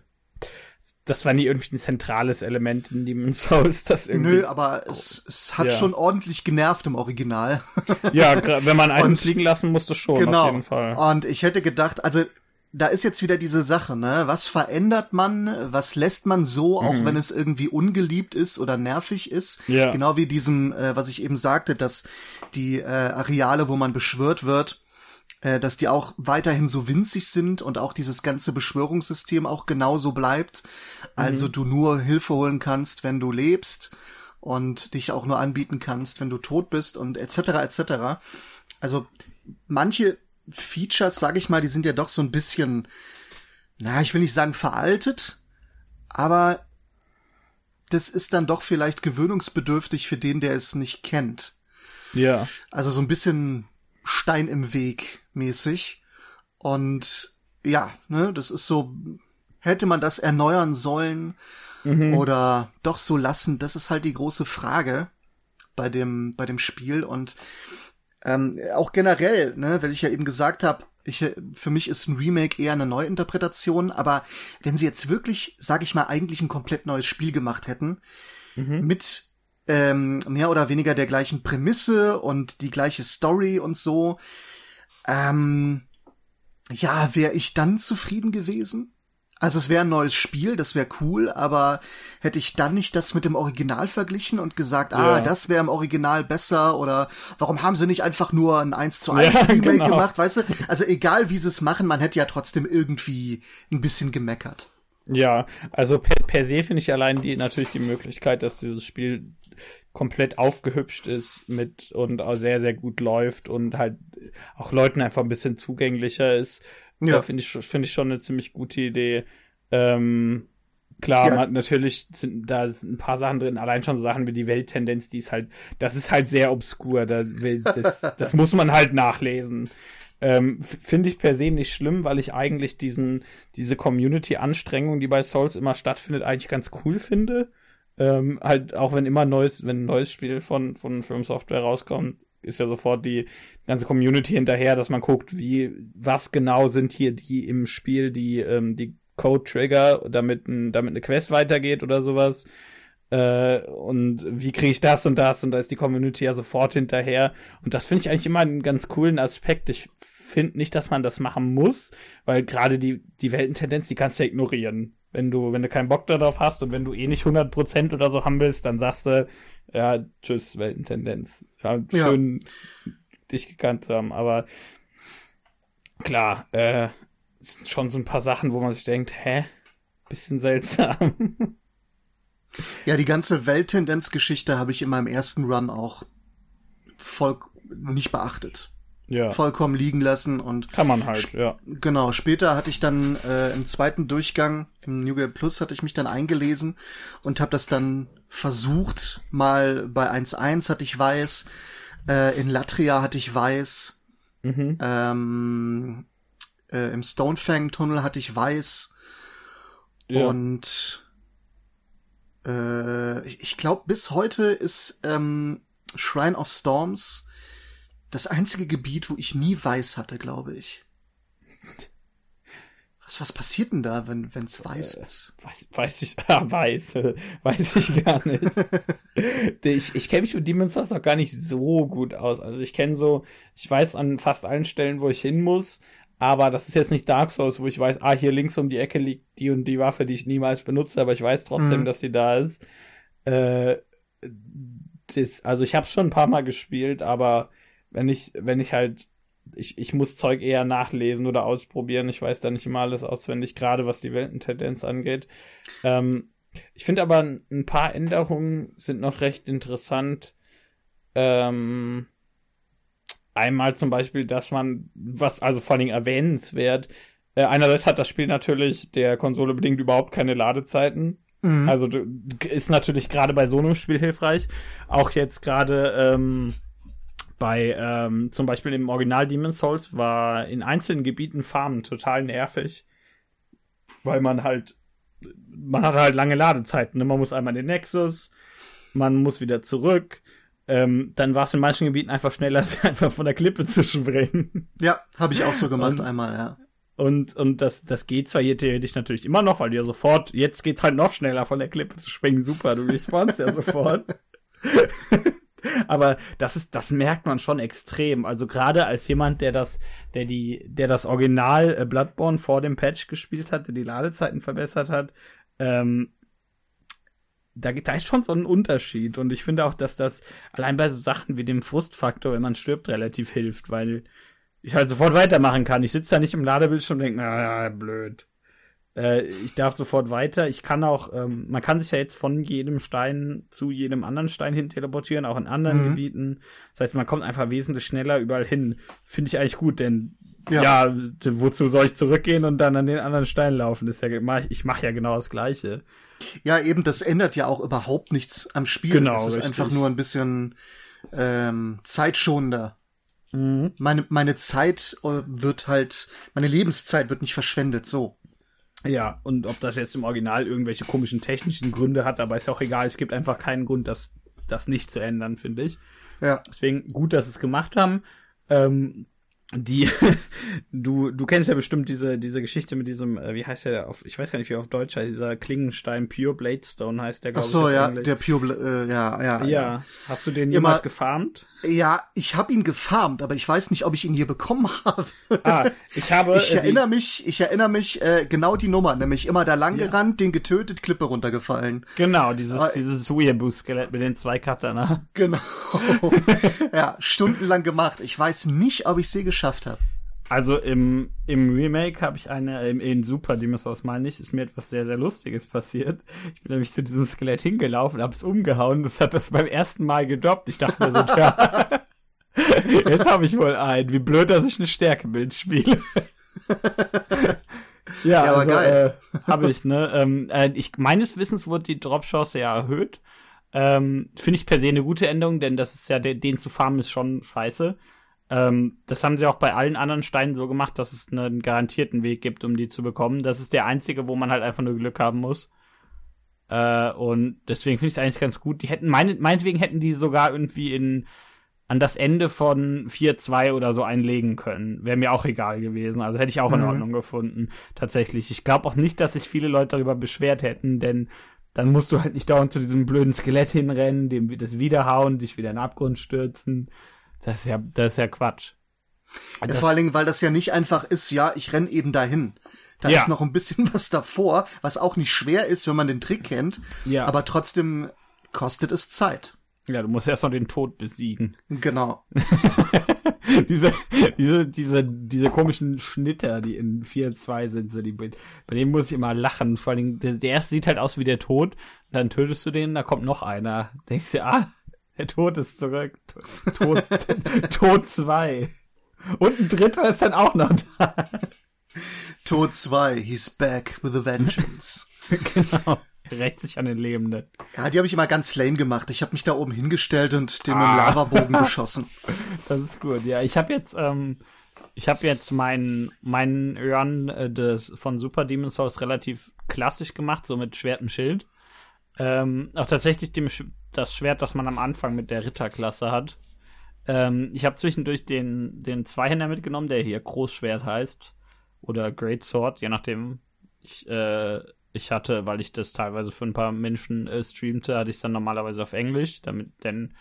das war nie irgendwie ein zentrales Element in Demon's Souls. Das irgendwie Nö, aber es, es hat ja. schon ordentlich genervt im Original. ja, wenn man [laughs] einen fliegen lassen musste schon, genau. auf jeden Fall. Und ich hätte gedacht, also da ist jetzt wieder diese Sache, ne? Was verändert man? Was lässt man so, auch mhm. wenn es irgendwie ungeliebt ist oder nervig ist? Ja. Genau wie diesem, äh, was ich eben sagte, dass die äh, Areale, wo man beschwört wird, dass die auch weiterhin so winzig sind und auch dieses ganze Beschwörungssystem auch genauso bleibt. Also mhm. du nur Hilfe holen kannst, wenn du lebst und dich auch nur anbieten kannst, wenn du tot bist und etc. etc. Also manche Features, sage ich mal, die sind ja doch so ein bisschen, na, ich will nicht sagen veraltet, aber das ist dann doch vielleicht gewöhnungsbedürftig für den, der es nicht kennt. Ja. Also so ein bisschen Stein im Weg mäßig. Und ja, ne, das ist so, hätte man das erneuern sollen mhm. oder doch so lassen? Das ist halt die große Frage bei dem, bei dem Spiel und ähm, auch generell, ne, weil ich ja eben gesagt habe, ich, für mich ist ein Remake eher eine Neuinterpretation, aber wenn sie jetzt wirklich, sag ich mal, eigentlich ein komplett neues Spiel gemacht hätten, mhm. mit ähm, mehr oder weniger der gleichen Prämisse und die gleiche Story und so, ähm, ja, wäre ich dann zufrieden gewesen? Also es wäre ein neues Spiel, das wäre cool, aber hätte ich dann nicht das mit dem Original verglichen und gesagt, ah, ja. das wäre im Original besser oder warum haben sie nicht einfach nur ein 1 zu 1 ja, Remake genau. gemacht, weißt du? Also egal wie sie es machen, man hätte ja trotzdem irgendwie ein bisschen gemeckert. Ja, also per, per se finde ich allein die natürlich die Möglichkeit, dass dieses Spiel komplett aufgehübscht ist mit und auch sehr, sehr gut läuft und halt auch Leuten einfach ein bisschen zugänglicher ist ja. Finde ich, finde ich schon eine ziemlich gute Idee. Ähm, klar, ja. man, natürlich sind da sind ein paar Sachen drin, allein schon so Sachen wie die Welttendenz, die ist halt, das ist halt sehr obskur. Da, das, [laughs] das muss man halt nachlesen. Ähm, Finde ich per se nicht schlimm, weil ich eigentlich diesen, diese Community-Anstrengung, die bei Souls immer stattfindet, eigentlich ganz cool finde. Ähm, halt, auch wenn immer neues, wenn ein neues Spiel von, von Film Software rauskommt, ist ja sofort die ganze Community hinterher, dass man guckt, wie, was genau sind hier die im Spiel, die, ähm, die Code-Trigger, damit, ein, damit eine Quest weitergeht oder sowas. Äh, und wie kriege ich das und das? Und da ist die Community ja sofort hinterher. Und das finde ich eigentlich immer einen ganz coolen Aspekt. Ich finde nicht, dass man das machen muss, weil gerade die, die Weltentendenz, die kannst du ja ignorieren. Wenn du, wenn du keinen Bock darauf hast und wenn du eh nicht 100% oder so haben willst, dann sagst du, ja, tschüss, Weltentendenz. Ja, schön ja. dich gekannt zu haben, aber klar, äh, es sind schon so ein paar Sachen, wo man sich denkt, hä? Bisschen seltsam. Ja, die ganze Welttendenz-Geschichte habe ich in meinem ersten Run auch voll nicht beachtet ja. vollkommen liegen lassen und kann man halt, ja. Genau, später hatte ich dann äh, im zweiten Durchgang im New Game Plus hatte ich mich dann eingelesen und habe das dann versucht, mal bei 1.1 hatte ich weiß, äh, in Latria hatte ich weiß, mhm. ähm, äh, im Stonefang Tunnel hatte ich weiß ja. und äh, ich, glaube bis heute ist ähm, Shrine of Storms das einzige Gebiet, wo ich nie weiß hatte, glaube ich. Was, was passiert denn da, wenn es weiß äh, ist? Weiß, weiß ich, [laughs] ah, weiß, weiß ich gar nicht. [laughs] ich ich kenne mich mit Demon's Souls auch gar nicht so gut aus. Also ich kenne so, ich weiß an fast allen Stellen, wo ich hin muss, aber das ist jetzt nicht Dark Souls, wo ich weiß, ah, hier links um die Ecke liegt die und die Waffe, die ich niemals benutze, aber ich weiß trotzdem, mhm. dass sie da ist. Äh, das, also ich habe schon ein paar Mal gespielt, aber wenn ich, wenn ich halt, ich, ich muss Zeug eher nachlesen oder ausprobieren. Ich weiß da nicht immer alles auswendig, gerade was die Weltentendenz angeht. Ähm, ich finde aber ein paar Änderungen sind noch recht interessant. Ähm, einmal zum Beispiel, dass man, was also vor allem erwähnenswert, äh, einerseits hat das Spiel natürlich der Konsole bedingt überhaupt keine Ladezeiten. Mhm. Also ist natürlich gerade bei so einem Spiel hilfreich. Auch jetzt gerade ähm, bei ähm, zum Beispiel im Original Demon's Souls war in einzelnen Gebieten Farmen total nervig, weil man halt man hat halt lange Ladezeiten. Ne? Man muss einmal in den Nexus, man muss wieder zurück. Ähm, dann war es in manchen Gebieten einfach schneller, [laughs] einfach von der Klippe zu springen. Ja, habe ich auch so gemacht und, einmal, ja. Und, und das, das geht zwar hier theoretisch natürlich immer noch, weil du ja sofort, jetzt geht's halt noch schneller von der Klippe zu springen. Super, du respawnst ja [laughs] sofort. [laughs] Aber das ist, das merkt man schon extrem. Also gerade als jemand, der das, der die, der das Original äh, Bloodborne vor dem Patch gespielt hat, der die Ladezeiten verbessert hat, ähm, da, da ist schon so ein Unterschied. Und ich finde auch, dass das allein bei so Sachen wie dem Frustfaktor, wenn man stirbt, relativ hilft, weil ich halt sofort weitermachen kann. Ich sitze da nicht im Ladebildschirm und denke, na, blöd. Äh, ich darf sofort weiter. Ich kann auch, ähm, man kann sich ja jetzt von jedem Stein zu jedem anderen Stein hin teleportieren, auch in anderen mhm. Gebieten. Das heißt, man kommt einfach wesentlich schneller überall hin. Finde ich eigentlich gut, denn ja. ja. wozu soll ich zurückgehen und dann an den anderen Stein laufen? Das ist ja, ich mache ja genau das Gleiche. Ja, eben, das ändert ja auch überhaupt nichts am Spiel. Genau. Es ist richtig. einfach nur ein bisschen ähm, zeitschonender. Mhm. Meine, meine Zeit äh, wird halt, meine Lebenszeit wird nicht verschwendet, so. Ja, und ob das jetzt im Original irgendwelche komischen technischen Gründe hat, aber ist ja auch egal. Es gibt einfach keinen Grund, das, das nicht zu ändern, finde ich. Ja. Deswegen gut, dass sie es gemacht haben. Ähm, die [laughs] du du kennst ja bestimmt diese diese Geschichte mit diesem äh, wie heißt der auf ich weiß gar nicht wie auf Deutsch heißt dieser Klingenstein Pure Bladestone heißt der glaube ich. Ach so ja der Pure äh, ja, ja ja ja hast du den jemals Immer, gefarmt ja ich habe ihn gefarmt aber ich weiß nicht ob ich ihn hier bekommen [laughs] habe. Ah ich habe ich äh, erinnere mich ich erinnere mich äh, genau die Nummer nämlich immer da lang ja. gerannt den getötet Klippe runtergefallen. Genau dieses ah, dieses Weeaboo Skelett mit den zwei Katana genau. [laughs] Ja stundenlang gemacht. Ich weiß nicht ob ich sie geschafft habe. Also im, im Remake habe ich eine, im, in Super Dinosaurs meine ich, ist mir etwas sehr, sehr Lustiges passiert. Ich bin nämlich zu diesem Skelett hingelaufen, hab's umgehauen, das hat das beim ersten Mal gedroppt. Ich dachte mir so, ja, [laughs] jetzt habe ich wohl einen. Wie blöd, dass ich eine Stärkebild spiele. [laughs] ja, ja, aber also, geil. Äh, habe ich, ne? Ähm, äh, ich, meines Wissens wurde die Drop-Chance ja erhöht. Ähm, Finde ich per se eine gute Änderung, denn das ist ja, den zu farmen ist schon scheiße. Ähm, das haben sie auch bei allen anderen Steinen so gemacht, dass es einen garantierten Weg gibt, um die zu bekommen. Das ist der einzige, wo man halt einfach nur Glück haben muss. Äh, und deswegen finde ich es eigentlich ganz gut. Die hätten, mein, meinetwegen hätten die sogar irgendwie in an das Ende von 4-2 oder so einlegen können. Wäre mir auch egal gewesen. Also hätte ich auch in mhm. Ordnung gefunden. Tatsächlich. Ich glaube auch nicht, dass sich viele Leute darüber beschwert hätten, denn dann musst du halt nicht dauernd zu diesem blöden Skelett hinrennen, dem das wiederhauen, dich wieder in den Abgrund stürzen. Das ist ja, das ist ja Quatsch. Ja, vor allen Dingen, weil das ja nicht einfach ist, ja, ich renn eben dahin. Da ja. ist noch ein bisschen [laughs] was davor, was auch nicht schwer ist, wenn man den Trick kennt. Ja. Aber trotzdem kostet es Zeit. Ja, du musst erst noch den Tod besiegen. Genau. [laughs] diese, diese, diese, diese komischen Schnitter, die in 4-2 sind, so die, bei denen muss ich immer lachen. Vor allem, der, der erste sieht halt aus wie der Tod, dann tötest du den, da kommt noch einer. Denkst du, ah, der Tod ist zurück. Tod, Tod [laughs] 2. Und ein dritter ist dann auch noch da. Tod 2, he's back with a vengeance. [laughs] genau. Rächt sich an den Lebenden. Ja, die habe ich immer ganz lame gemacht. Ich habe mich da oben hingestellt und dem ah. Lavabogen beschossen. [laughs] Das ist gut. Ja, ich habe jetzt, ähm, ich habe jetzt meinen meinen Run äh, des, von Super Demon Souls relativ klassisch gemacht, so mit Schwert und Schild. Ähm, auch tatsächlich dem, das Schwert, das man am Anfang mit der Ritterklasse hat. Ähm, ich habe zwischendurch den, den Zweihänder mitgenommen, der hier Großschwert heißt. Oder Great Sword, je nachdem. Ich, äh, ich hatte, weil ich das teilweise für ein paar Menschen äh, streamte, hatte ich es dann normalerweise auf Englisch, damit, denn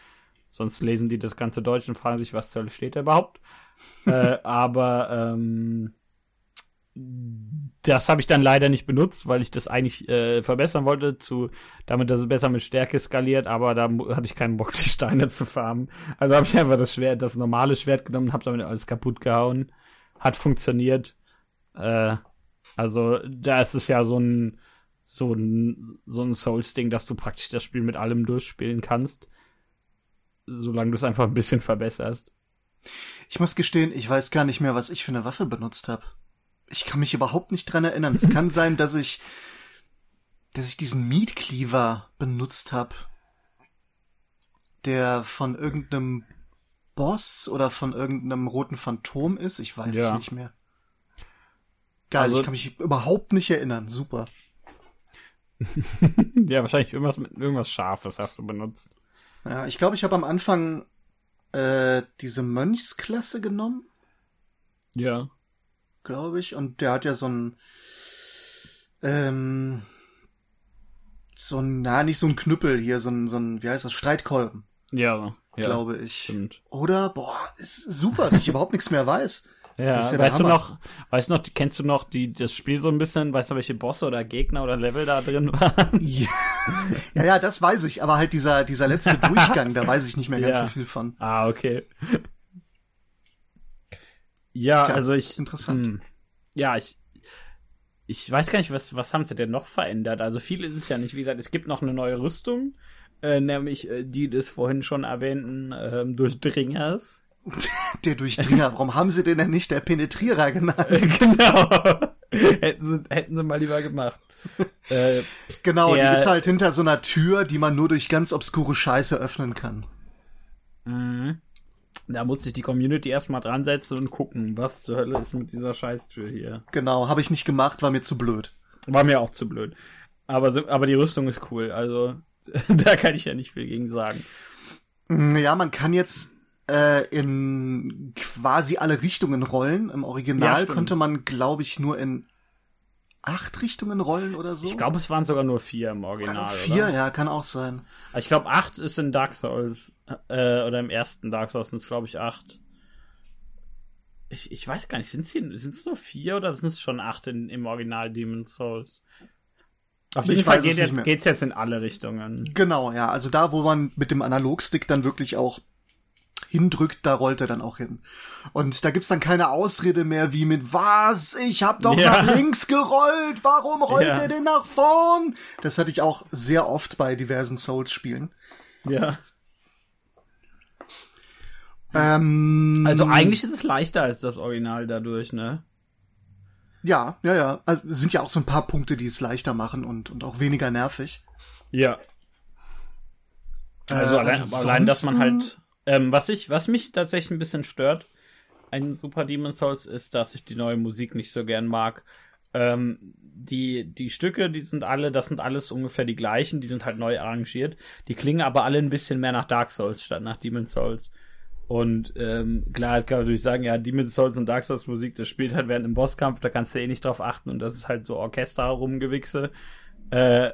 sonst lesen die das ganze Deutsch und fragen sich, was zur Hölle steht da überhaupt. [laughs] äh, aber ähm, das habe ich dann leider nicht benutzt, weil ich das eigentlich äh, verbessern wollte, zu, damit dass es besser mit Stärke skaliert, aber da hatte ich keinen Bock, [laughs] die Steine zu farmen. Also habe ich einfach das Schwert, das normale Schwert genommen, habe damit alles kaputt gehauen. Hat funktioniert. Äh, also da ist es ja so ein so ein so ein Souls-Ding, dass du praktisch das Spiel mit allem durchspielen kannst, solange du es einfach ein bisschen verbesserst. Ich muss gestehen, ich weiß gar nicht mehr, was ich für eine Waffe benutzt habe ich kann mich überhaupt nicht dran erinnern. Es kann sein, dass ich, dass ich diesen Meat Cleaver benutzt habe, der von irgendeinem Boss oder von irgendeinem roten Phantom ist. Ich weiß ja. es nicht mehr. Geil, also, ich kann mich überhaupt nicht erinnern. Super. [laughs] ja, wahrscheinlich irgendwas mit irgendwas Scharfes hast du benutzt. Ja, ich glaube, ich habe am Anfang äh, diese Mönchsklasse genommen. Ja glaube ich. Und der hat ja so ein, ähm, so ein, na, nicht so ein Knüppel hier, so ein, so ein, wie heißt das, Streitkolben. Ja, ja glaube ich. Stimmt. Oder, boah, ist super, wenn ich [laughs] überhaupt nichts mehr weiß. Ja, ja weißt du noch, weißt du noch, kennst du noch die, das Spiel so ein bisschen, weißt du, welche Bosse oder Gegner oder Level da drin waren? [laughs] Ja, ja, ja das weiß ich, aber halt dieser, dieser letzte [laughs] Durchgang, da weiß ich nicht mehr ganz ja. so viel von. Ah, okay. Ja, Tja, also ich. Interessant. Mh, hm. ja, ich. Ich weiß gar nicht, was, was haben sie denn noch verändert? Also viel ist es ja nicht. Wie gesagt, es gibt noch eine neue Rüstung, äh, nämlich äh, die des vorhin schon erwähnten äh, Durchdringers. [laughs] Der Durchdringer, warum haben sie den denn nicht der Penetrierer genannt? [laughs] genau. [laughs] hätten, sie, hätten sie mal lieber gemacht. äh, genau, der, die ist halt hinter so einer Tür, die man nur durch ganz obskure Scheiße öffnen kann. Mhm. Da muss sich die Community erstmal dran setzen und gucken, was zur Hölle ist mit dieser Scheißtür hier. Genau, habe ich nicht gemacht, war mir zu blöd. War mir auch zu blöd. Aber, aber die Rüstung ist cool, also [laughs] da kann ich ja nicht viel gegen sagen. Mm, ja, man kann jetzt äh, in quasi alle Richtungen rollen. Im Original ja, konnte man, glaube ich, nur in acht Richtungen rollen oder so. Ich glaube, es waren sogar nur vier im Original. Oder vier, oder? ja, kann auch sein. Ich glaube, acht ist in Dark Souls, äh, oder im ersten Dark Souls sind es, glaube ich, acht. Ich, ich weiß gar nicht, sind es nur vier oder sind es schon acht in, im Original Demon's Souls? Auf jeden ich Fall geht jetzt, geht's jetzt in alle Richtungen. Genau, ja. Also da, wo man mit dem Analogstick dann wirklich auch hindrückt, da rollt er dann auch hin. Und da gibt's dann keine Ausrede mehr wie mit was? Ich hab doch ja. nach links gerollt. Warum rollt ja. er denn nach vorn? Das hatte ich auch sehr oft bei diversen Souls-Spielen. Ja. Ähm, also eigentlich ist es leichter als das Original dadurch, ne? Ja, ja, ja. Also sind ja auch so ein paar Punkte, die es leichter machen und, und auch weniger nervig. Ja. Also äh, allein, allein, dass man halt ähm, was ich, was mich tatsächlich ein bisschen stört ein Super Demon's Souls ist, dass ich die neue Musik nicht so gern mag. Ähm, die, die Stücke, die sind alle, das sind alles ungefähr die gleichen, die sind halt neu arrangiert. Die klingen aber alle ein bisschen mehr nach Dark Souls statt nach Demon's Souls. Und ähm, klar, jetzt kann man natürlich sagen, ja, Demon's Souls und Dark Souls Musik, das spielt halt während dem Bosskampf, da kannst du eh nicht drauf achten und das ist halt so Orchester rumgewichse. Äh,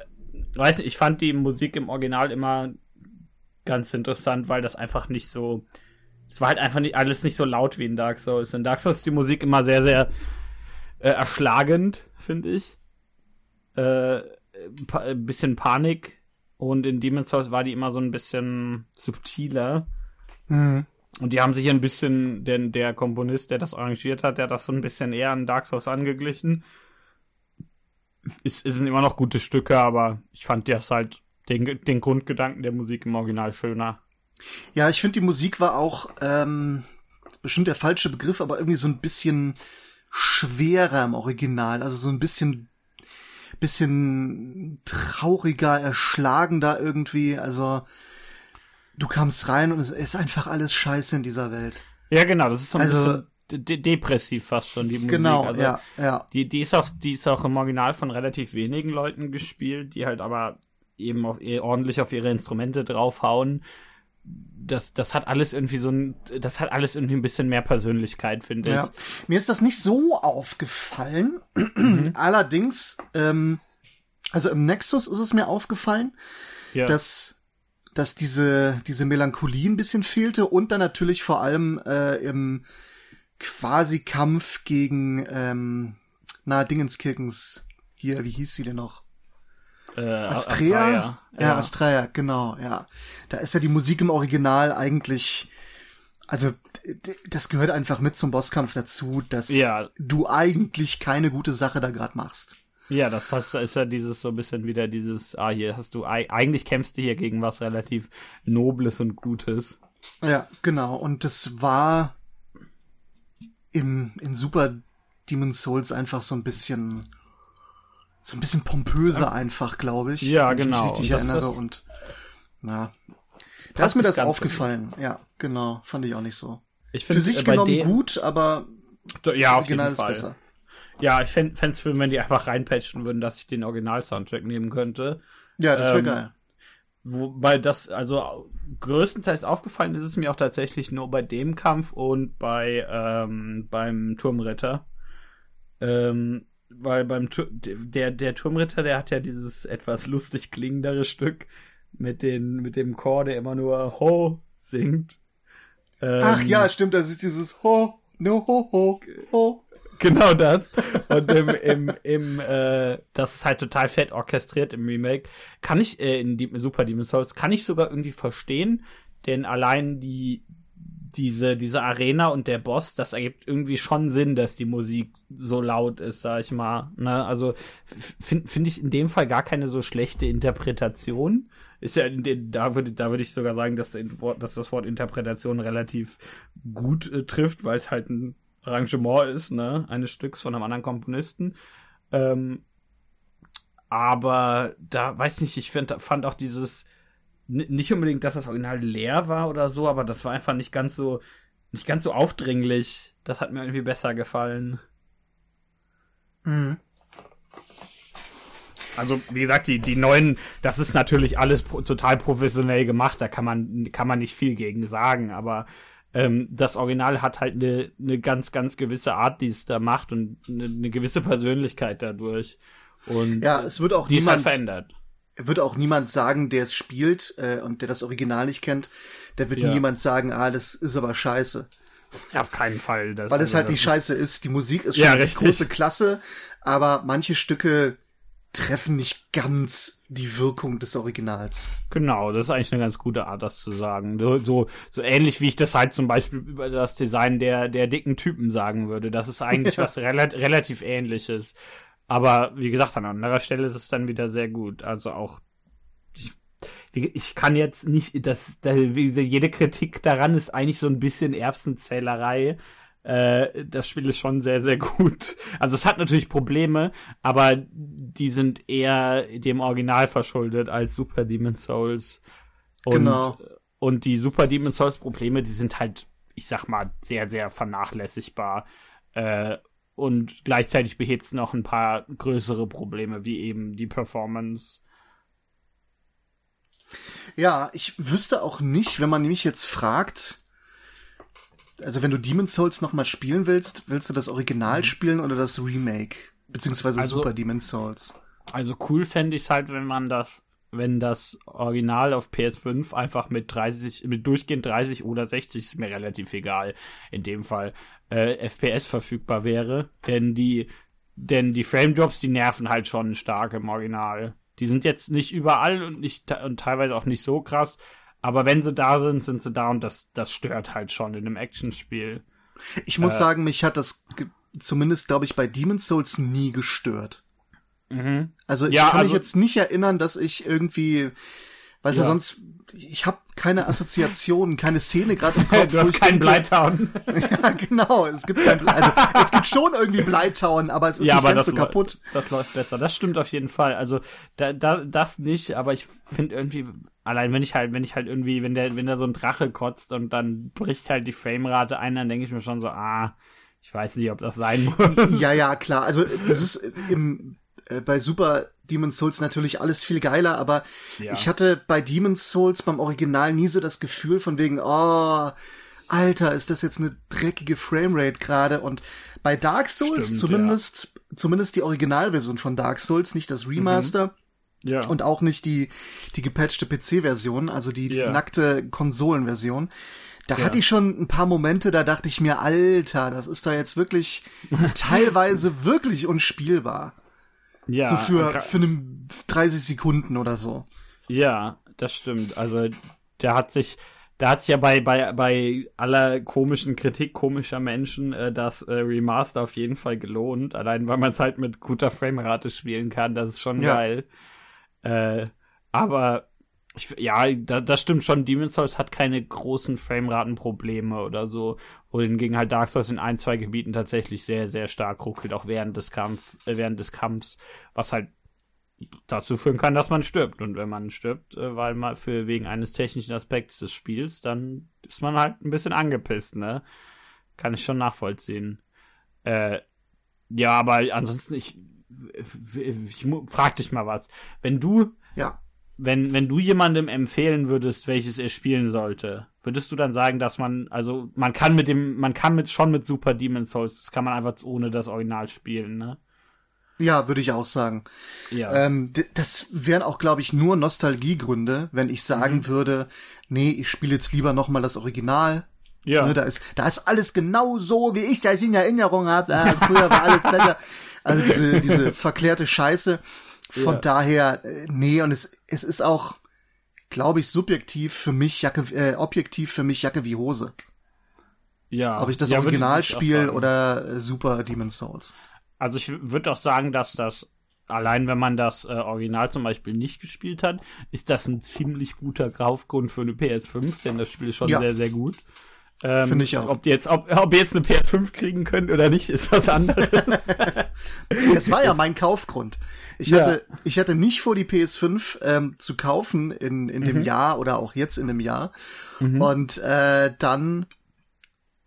weiß nicht, ich fand die Musik im Original immer ganz interessant, weil das einfach nicht so. Es war halt einfach nicht alles nicht so laut wie in Dark Souls. In Dark Souls ist die Musik immer sehr, sehr äh, erschlagend, finde ich. Äh, ein bisschen Panik. Und in Demon's Souls war die immer so ein bisschen subtiler. Mhm. Und die haben sich ein bisschen, denn der Komponist, der das arrangiert hat, der hat das so ein bisschen eher an Dark Souls angeglichen. Es, es sind immer noch gute Stücke, aber ich fand das halt den, den Grundgedanken der Musik im Original schöner. Ja, ich finde, die Musik war auch ähm, bestimmt der falsche Begriff, aber irgendwie so ein bisschen schwerer im Original. Also so ein bisschen bisschen trauriger, erschlagender irgendwie. Also du kamst rein und es ist einfach alles scheiße in dieser Welt. Ja, genau, das ist so ein also, bisschen de depressiv fast schon die Musik. Genau, also, ja, ja. Die, die ist auch, die ist auch im Original von relativ wenigen Leuten gespielt, die halt aber eben auf, ordentlich auf ihre Instrumente draufhauen. Das, das hat alles irgendwie so ein, das hat alles irgendwie ein bisschen mehr Persönlichkeit, finde ich. Ja. Mir ist das nicht so aufgefallen. Mhm. [clears throat] Allerdings, ähm, also im Nexus ist es mir aufgefallen, ja. dass dass diese diese Melancholie ein bisschen fehlte und dann natürlich vor allem äh, im quasi Kampf gegen ähm, na Dingenskirkens hier, wie hieß sie denn noch? Äh, Astrea? Astrea. Ja, ja, Astrea, genau, ja. Da ist ja die Musik im Original eigentlich, also das gehört einfach mit zum Bosskampf dazu, dass ja. du eigentlich keine gute Sache da gerade machst. Ja, das heißt, ist ja dieses so ein bisschen wieder dieses, ah, hier hast du, eigentlich kämpfst du hier gegen was relativ Nobles und Gutes. Ja, genau. Und das war im, in Super Demon's Souls einfach so ein bisschen so ein bisschen pompöser einfach, glaube ich. Ja, genau. Wenn ich mich richtig und erinnere das, und na, da ist mir das aufgefallen. Ja, genau, fand ich auch nicht so. Ich finde Für sich äh, genommen gut, aber ja, auf jeden Fall. besser. Ja, ich fände es schön, wenn die einfach reinpatchen würden, dass ich den Original-Soundtrack nehmen könnte. Ja, das wäre ähm, geil. Wobei das, also größtenteils aufgefallen ist es mir auch tatsächlich nur bei dem Kampf und bei ähm, beim Turmritter. Ähm, weil beim der der Turmritter, der hat ja dieses etwas lustig klingendere Stück mit den mit dem Chor, der immer nur ho singt. Ähm, Ach ja, stimmt, das ist dieses ho no ho ho ho. Genau das. Und im, im, im äh, das ist halt total fett orchestriert im Remake. Kann ich äh, in die Super Demon's Souls kann ich sogar irgendwie verstehen, denn allein die diese, diese Arena und der Boss, das ergibt irgendwie schon Sinn, dass die Musik so laut ist, sag ich mal. Ne? Also finde find ich in dem Fall gar keine so schlechte Interpretation. Ist ja, da würde da würde ich sogar sagen, dass, dass das Wort Interpretation relativ gut äh, trifft, weil es halt ein Arrangement ist, ne, eines Stücks von einem anderen Komponisten. Ähm, aber da weiß nicht, ich find, fand auch dieses nicht unbedingt, dass das Original leer war oder so, aber das war einfach nicht ganz so, nicht ganz so aufdringlich. Das hat mir irgendwie besser gefallen. Mhm. Also, wie gesagt, die, die neuen, das ist natürlich alles pro, total professionell gemacht, da kann man, kann man nicht viel gegen sagen, aber ähm, das Original hat halt eine, eine ganz, ganz gewisse Art, die es da macht und eine, eine gewisse Persönlichkeit dadurch. Und ja, es wird auch die niemand, ist halt verändert. Wird auch niemand sagen, der es spielt äh, und der das Original nicht kennt, der wird ja. nie jemand sagen, ah, das ist aber scheiße. Ja, auf keinen Fall. Das, Weil es also, halt die Scheiße ist. Die Musik ist schon ja, große Klasse, aber manche Stücke treffen nicht ganz die Wirkung des Originals. Genau, das ist eigentlich eine ganz gute Art, das zu sagen. So, so ähnlich wie ich das halt zum Beispiel über das Design der, der dicken Typen sagen würde. Das ist eigentlich [laughs] ja. was rela relativ ähnliches. Aber wie gesagt, an anderer Stelle ist es dann wieder sehr gut. Also auch, ich, ich kann jetzt nicht, das, das, jede Kritik daran ist eigentlich so ein bisschen Erbsenzählerei. Äh, das Spiel ist schon sehr, sehr [laughs] gut. Also es hat natürlich Probleme, aber die sind eher dem Original verschuldet als Super Demon Souls. Und, genau. Und die Super Demon Souls Probleme, die sind halt, ich sag mal, sehr, sehr vernachlässigbar. Äh, und gleichzeitig behebt es noch ein paar größere Probleme, wie eben die Performance. Ja, ich wüsste auch nicht, wenn man mich jetzt fragt, also wenn du Demon's Souls nochmal spielen willst, willst du das Original mhm. spielen oder das Remake? Beziehungsweise also, Super Demon's Souls? Also cool fände ich es halt, wenn man das, wenn das Original auf PS5 einfach mit 30, mit durchgehend 30 oder 60, ist mir relativ egal, in dem Fall, äh, FPS verfügbar wäre. Denn die, denn die Frame Drops, die nerven halt schon stark im Original. Die sind jetzt nicht überall und nicht und teilweise auch nicht so krass, aber wenn sie da sind, sind sie da und das, das stört halt schon in einem Actionspiel. Ich muss äh, sagen, mich hat das zumindest, glaube ich, bei Demon's Souls nie gestört. Mhm. Also ich ja, kann also, mich jetzt nicht erinnern, dass ich irgendwie, weißt ja. du, sonst, ich habe keine Assoziationen, keine Szene gerade im Kopf. [laughs] du hast keinen Blytown. [laughs] ja, genau. Es gibt kein, also es gibt schon irgendwie Blytown, aber es ist ja, nicht ganz so kaputt. Das läuft besser. Das stimmt auf jeden Fall. Also da, da, das nicht, aber ich finde irgendwie, allein wenn ich halt, wenn ich halt irgendwie, wenn der, wenn da so ein Drache kotzt und dann bricht halt die Framerate ein, dann denke ich mir schon so, ah, ich weiß nicht, ob das sein muss. Ja, ja, klar. Also das ist im äh, bei Super Demon's Souls natürlich alles viel geiler, aber ja. ich hatte bei Demon's Souls beim Original nie so das Gefühl von wegen, oh, Alter, ist das jetzt eine dreckige Framerate gerade und bei Dark Souls Stimmt, zumindest, ja. zumindest die Originalversion von Dark Souls, nicht das Remaster. Mhm. Ja. Und auch nicht die, die gepatchte PC-Version, also die, die ja. nackte Konsolenversion. Da ja. hatte ich schon ein paar Momente, da dachte ich mir, Alter, das ist da jetzt wirklich [laughs] teilweise wirklich unspielbar. Ja. So für, für eine 30 Sekunden oder so. Ja, das stimmt. Also, der hat sich, da hat sich ja bei, bei, bei aller komischen Kritik komischer Menschen äh, das äh, Remaster auf jeden Fall gelohnt. Allein weil man es halt mit guter Framerate spielen kann. Das ist schon ja. geil. Äh, aber ich, ja, da, das stimmt schon. Demon's Souls hat keine großen Frameratenprobleme oder so. Wohingegen halt Dark Souls in ein, zwei Gebieten tatsächlich sehr, sehr stark ruckelt, auch während des Kampf, äh, während des Kampfs, was halt dazu führen kann, dass man stirbt. Und wenn man stirbt, äh, weil man für wegen eines technischen Aspekts des Spiels, dann ist man halt ein bisschen angepisst, ne? Kann ich schon nachvollziehen. Äh, ja, aber ansonsten, ich, ich, ich frag dich mal was. Wenn du ja wenn, wenn du jemandem empfehlen würdest, welches er spielen sollte, würdest du dann sagen, dass man, also man kann mit dem, man kann mit schon mit Super Demon Souls, das kann man einfach ohne das Original spielen, ne? Ja, würde ich auch sagen. Ja. Ähm, das wären auch, glaube ich, nur Nostalgiegründe, wenn ich sagen mhm. würde, nee, ich spiele jetzt lieber noch mal das Original. Ja. Ne, da ist, da ist alles genau so, wie ich das in Erinnerung habe. Ah, früher war alles besser. [laughs] Also diese, diese verklärte Scheiße. Von ja. daher, äh, nee, und es, es ist auch, glaube ich, subjektiv für mich Jacke, äh, objektiv für mich Jacke wie Hose. Ja. Ob ich das ja, Original spiele oder äh, Super Demon's Souls. Also ich würde auch sagen, dass das allein wenn man das äh, Original zum Beispiel nicht gespielt hat, ist das ein ziemlich guter Kaufgrund für eine PS5, denn das Spiel ist schon ja. sehr, sehr gut. Ähm, Finde ich auch. Ob, jetzt, ob, ob ihr jetzt eine PS5 kriegen könnt oder nicht, ist was anderes. [laughs] Es war ja mein Kaufgrund. Ich ja. hatte, ich hatte nicht vor, die PS5 ähm, zu kaufen in, in dem mhm. Jahr oder auch jetzt in dem Jahr. Mhm. Und äh, dann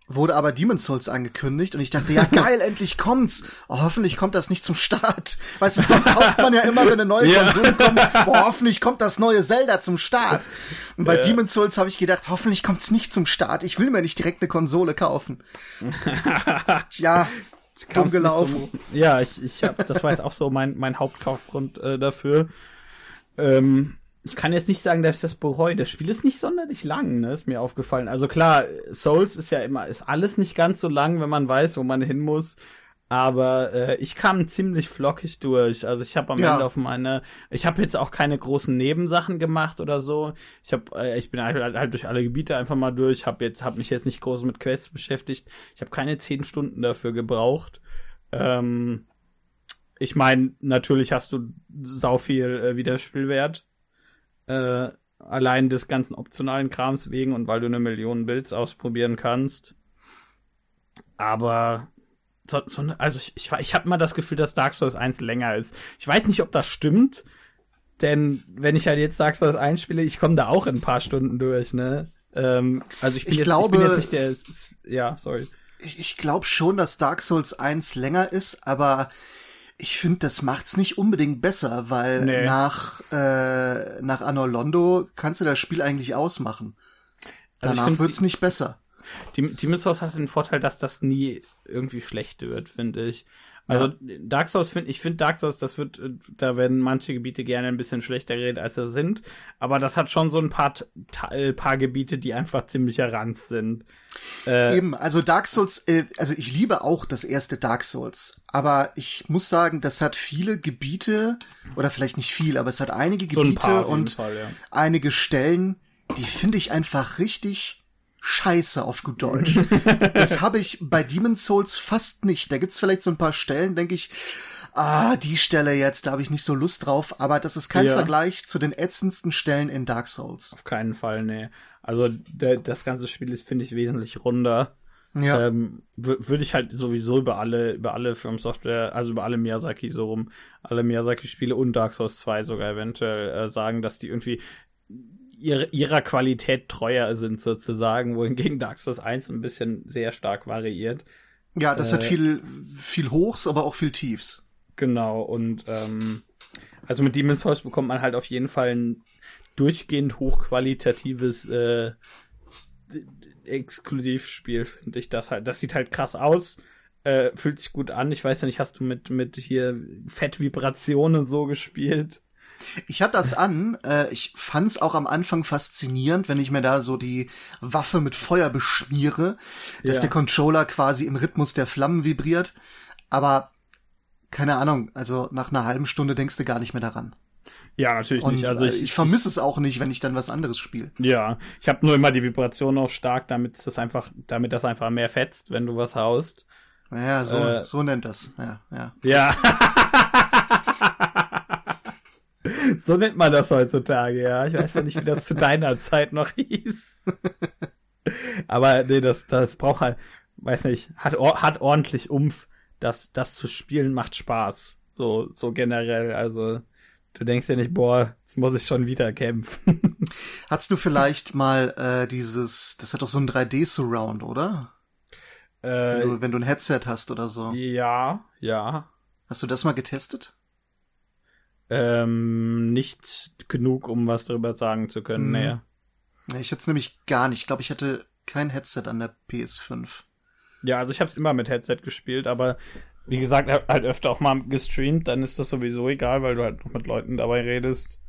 wurde aber Demon's Souls angekündigt und ich dachte, ja [laughs] geil, endlich kommt's. Oh, hoffentlich kommt das nicht zum Start. Weißt du, sonst hofft man ja immer, wenn eine neue ja. Konsole kommt, boah, hoffentlich kommt das neue Zelda zum Start. Und bei ja. Demon's Souls habe ich gedacht, hoffentlich kommt's nicht zum Start. Ich will mir nicht direkt eine Konsole kaufen. [laughs] ja, dumm gelaufen. Ja, ich, ich hab, das war jetzt auch so mein, mein Hauptkaufgrund äh, dafür. Ähm, ich kann jetzt nicht sagen, dass ich das bereue. Das Spiel ist nicht sonderlich lang, ne? Ist mir aufgefallen. Also klar, Souls ist ja immer, ist alles nicht ganz so lang, wenn man weiß, wo man hin muss. Aber äh, ich kam ziemlich flockig durch. Also ich habe am ja. Ende auf meine, ich habe jetzt auch keine großen Nebensachen gemacht oder so. Ich habe, äh, ich bin halt, halt, durch alle Gebiete einfach mal durch. Habe jetzt, habe mich jetzt nicht groß mit Quests beschäftigt. Ich habe keine zehn Stunden dafür gebraucht. Ähm, ich meine, natürlich hast du sau viel äh, Wiederspielwert äh, allein des ganzen optionalen Krams wegen und weil du eine Million Builds ausprobieren kannst. Aber so, so, also ich, ich, ich habe immer das Gefühl, dass Dark Souls 1 länger ist. Ich weiß nicht, ob das stimmt, denn wenn ich halt jetzt Dark Souls 1 spiele, ich komme da auch in ein paar Stunden durch, ne? Ähm, also ich bin, ich jetzt, glaube, ich bin jetzt nicht der. Ja, sorry. Ich, ich glaube schon, dass Dark Souls 1 länger ist, aber ich finde, das macht's nicht unbedingt besser, weil nee. nach, äh, nach Anolondo kannst du das Spiel eigentlich ausmachen. Also Danach wird's nicht besser. Demon's Souls hat den Vorteil, dass das nie irgendwie schlecht wird, finde ich. Also ja. Dark Souls finde ich finde Dark Souls, das wird, da werden manche Gebiete gerne ein bisschen schlechter geredet, als sie sind. Aber das hat schon so ein paar, äh, paar Gebiete, die einfach ziemlich ranz sind. Äh, Eben, also Dark Souls, äh, also ich liebe auch das erste Dark Souls, aber ich muss sagen, das hat viele Gebiete oder vielleicht nicht viel, aber es hat einige Gebiete so ein und Fall, ja. einige Stellen, die finde ich einfach richtig scheiße auf gut Deutsch. das [laughs] habe ich bei Demon's Souls fast nicht. Da gibt's vielleicht so ein paar Stellen, denke ich, ah, die Stelle jetzt, da habe ich nicht so Lust drauf, aber das ist kein ja. Vergleich zu den ätzendsten Stellen in Dark Souls. Auf keinen Fall, nee. Also der, das ganze Spiel ist, finde ich, wesentlich runder. Ja. Ähm, Würde ich halt sowieso über alle, über alle Firmen Software, also über alle Miyazaki so rum, alle Miyazaki-Spiele und Dark Souls 2 sogar eventuell äh, sagen, dass die irgendwie ihre, ihrer Qualität treuer sind sozusagen, wohingegen Dark Souls 1 ein bisschen sehr stark variiert. Ja, das äh, hat viel, viel Hochs, aber auch viel Tiefs. Genau, und ähm, also mit Demon's Souls bekommt man halt auf jeden Fall ein durchgehend hochqualitatives äh, Exklusivspiel, finde ich das halt. Das sieht halt krass aus, äh, fühlt sich gut an. Ich weiß ja nicht, hast du mit, mit hier Fettvibrationen so gespielt? Ich hatte das an. Äh, ich fand's auch am Anfang faszinierend, wenn ich mir da so die Waffe mit Feuer beschmiere, dass ja. der Controller quasi im Rhythmus der Flammen vibriert. Aber keine Ahnung, also nach einer halben Stunde denkst du gar nicht mehr daran. Ja, natürlich Und, nicht. Also ich, ich vermisse es auch nicht, wenn ich dann was anderes spiele. Ja, ich habe nur immer die Vibration auf stark, damit das einfach, damit das einfach mehr fetzt, wenn du was haust. Ja, so, äh, so nennt das. Ja, ja. Ja. [laughs] so nennt man das heutzutage, ja. Ich weiß ja nicht, wie das zu deiner Zeit noch hieß. Aber nee, das, das braucht halt, weiß nicht, hat, hat ordentlich Umf. Das, das zu spielen macht Spaß. So, so generell. Also, du denkst ja nicht, boah, jetzt muss ich schon wieder kämpfen. [laughs] Hattest du vielleicht mal äh, dieses, das hat doch so ein 3D-Surround, oder? Äh, wenn, du, wenn du ein Headset hast oder so. Ja, ja. Hast du das mal getestet? Ähm, nicht genug, um was darüber sagen zu können, mhm. nee. Ich hatte es nämlich gar nicht. Ich glaube, ich hatte kein Headset an der PS5. Ja, also ich habe es immer mit Headset gespielt, aber wie gesagt, halt öfter auch mal gestreamt, dann ist das sowieso egal, weil du halt noch mit Leuten dabei redest.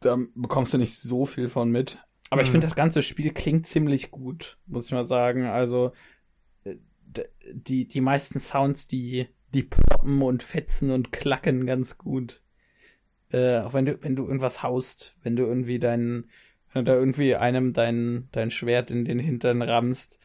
Da bekommst du nicht so viel von mit. Aber mhm. ich finde, das ganze Spiel klingt ziemlich gut, muss ich mal sagen. Also, äh, die, die meisten Sounds, die die ploppen und fetzen und klacken ganz gut. Äh, auch wenn du, wenn du irgendwas haust, wenn du irgendwie dein, wenn du da irgendwie einem dein, dein Schwert in den Hintern rammst,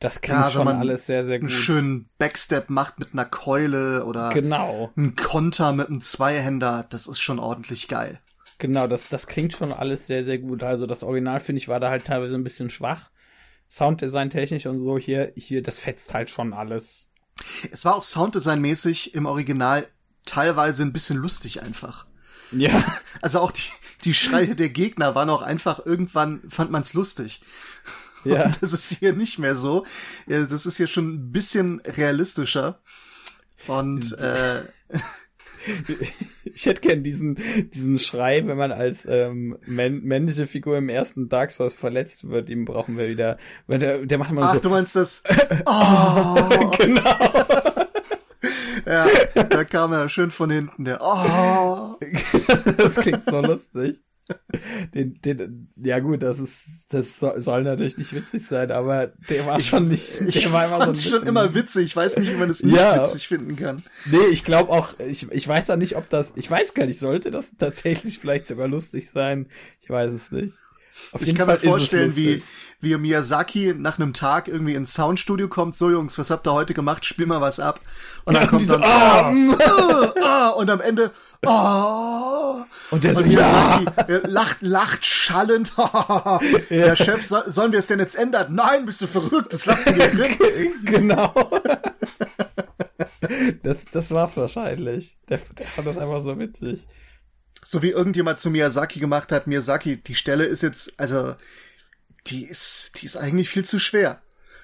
das klingt ja, schon alles sehr, sehr gut. Einen schönen Backstep macht mit einer Keule oder genau. ein Konter mit einem Zweihänder, das ist schon ordentlich geil. Genau, das, das klingt schon alles sehr, sehr gut. Also das Original, finde ich, war da halt teilweise ein bisschen schwach. Sounddesign technisch und so hier, hier, das fetzt halt schon alles. Es war auch Sounddesign-mäßig im Original teilweise ein bisschen lustig einfach. Ja. Also auch die, die Schreie der Gegner waren auch einfach, irgendwann fand man's lustig. Ja. Und das ist hier nicht mehr so. Das ist hier schon ein bisschen realistischer. Und äh, ich hätte gern diesen, diesen Schrei, wenn man als ähm, männliche Figur im ersten Dark Souls verletzt wird, ihm brauchen wir wieder. Wenn der, der macht immer Ach, so. du meinst das? [laughs] Oh. [laughs] genau. ja, da kam er schön von hinten, der Oh. [laughs] das klingt so lustig. Den, den, ja gut, das ist, das soll natürlich nicht witzig sein, aber der war schon nicht, der ich war immer so schon immer witzig. Ich weiß nicht, wie man es nicht ja. witzig finden kann. Nee, ich glaube auch, ich, ich weiß auch nicht, ob das, ich weiß gar nicht, sollte das tatsächlich vielleicht sogar lustig sein? Ich weiß es nicht. Auf ich kann Fall mir vorstellen, wie, wie Miyazaki nach einem Tag irgendwie ins Soundstudio kommt, so Jungs, was habt ihr heute gemacht? Spiel mal was ab. Und dann kommt dann, so, oh, oh, und am Ende, oh. Und der so, und Miyazaki ja. lacht, lacht schallend. [laughs] der Chef, so, sollen wir es denn jetzt ändern? Nein, bist du verrückt, das lassen wir drin. [laughs] genau. das, das war's wahrscheinlich. Der, der fand das einfach so witzig so wie irgendjemand zu Miyazaki gemacht hat, Miyazaki, die Stelle ist jetzt, also, die ist, die ist eigentlich viel zu schwer.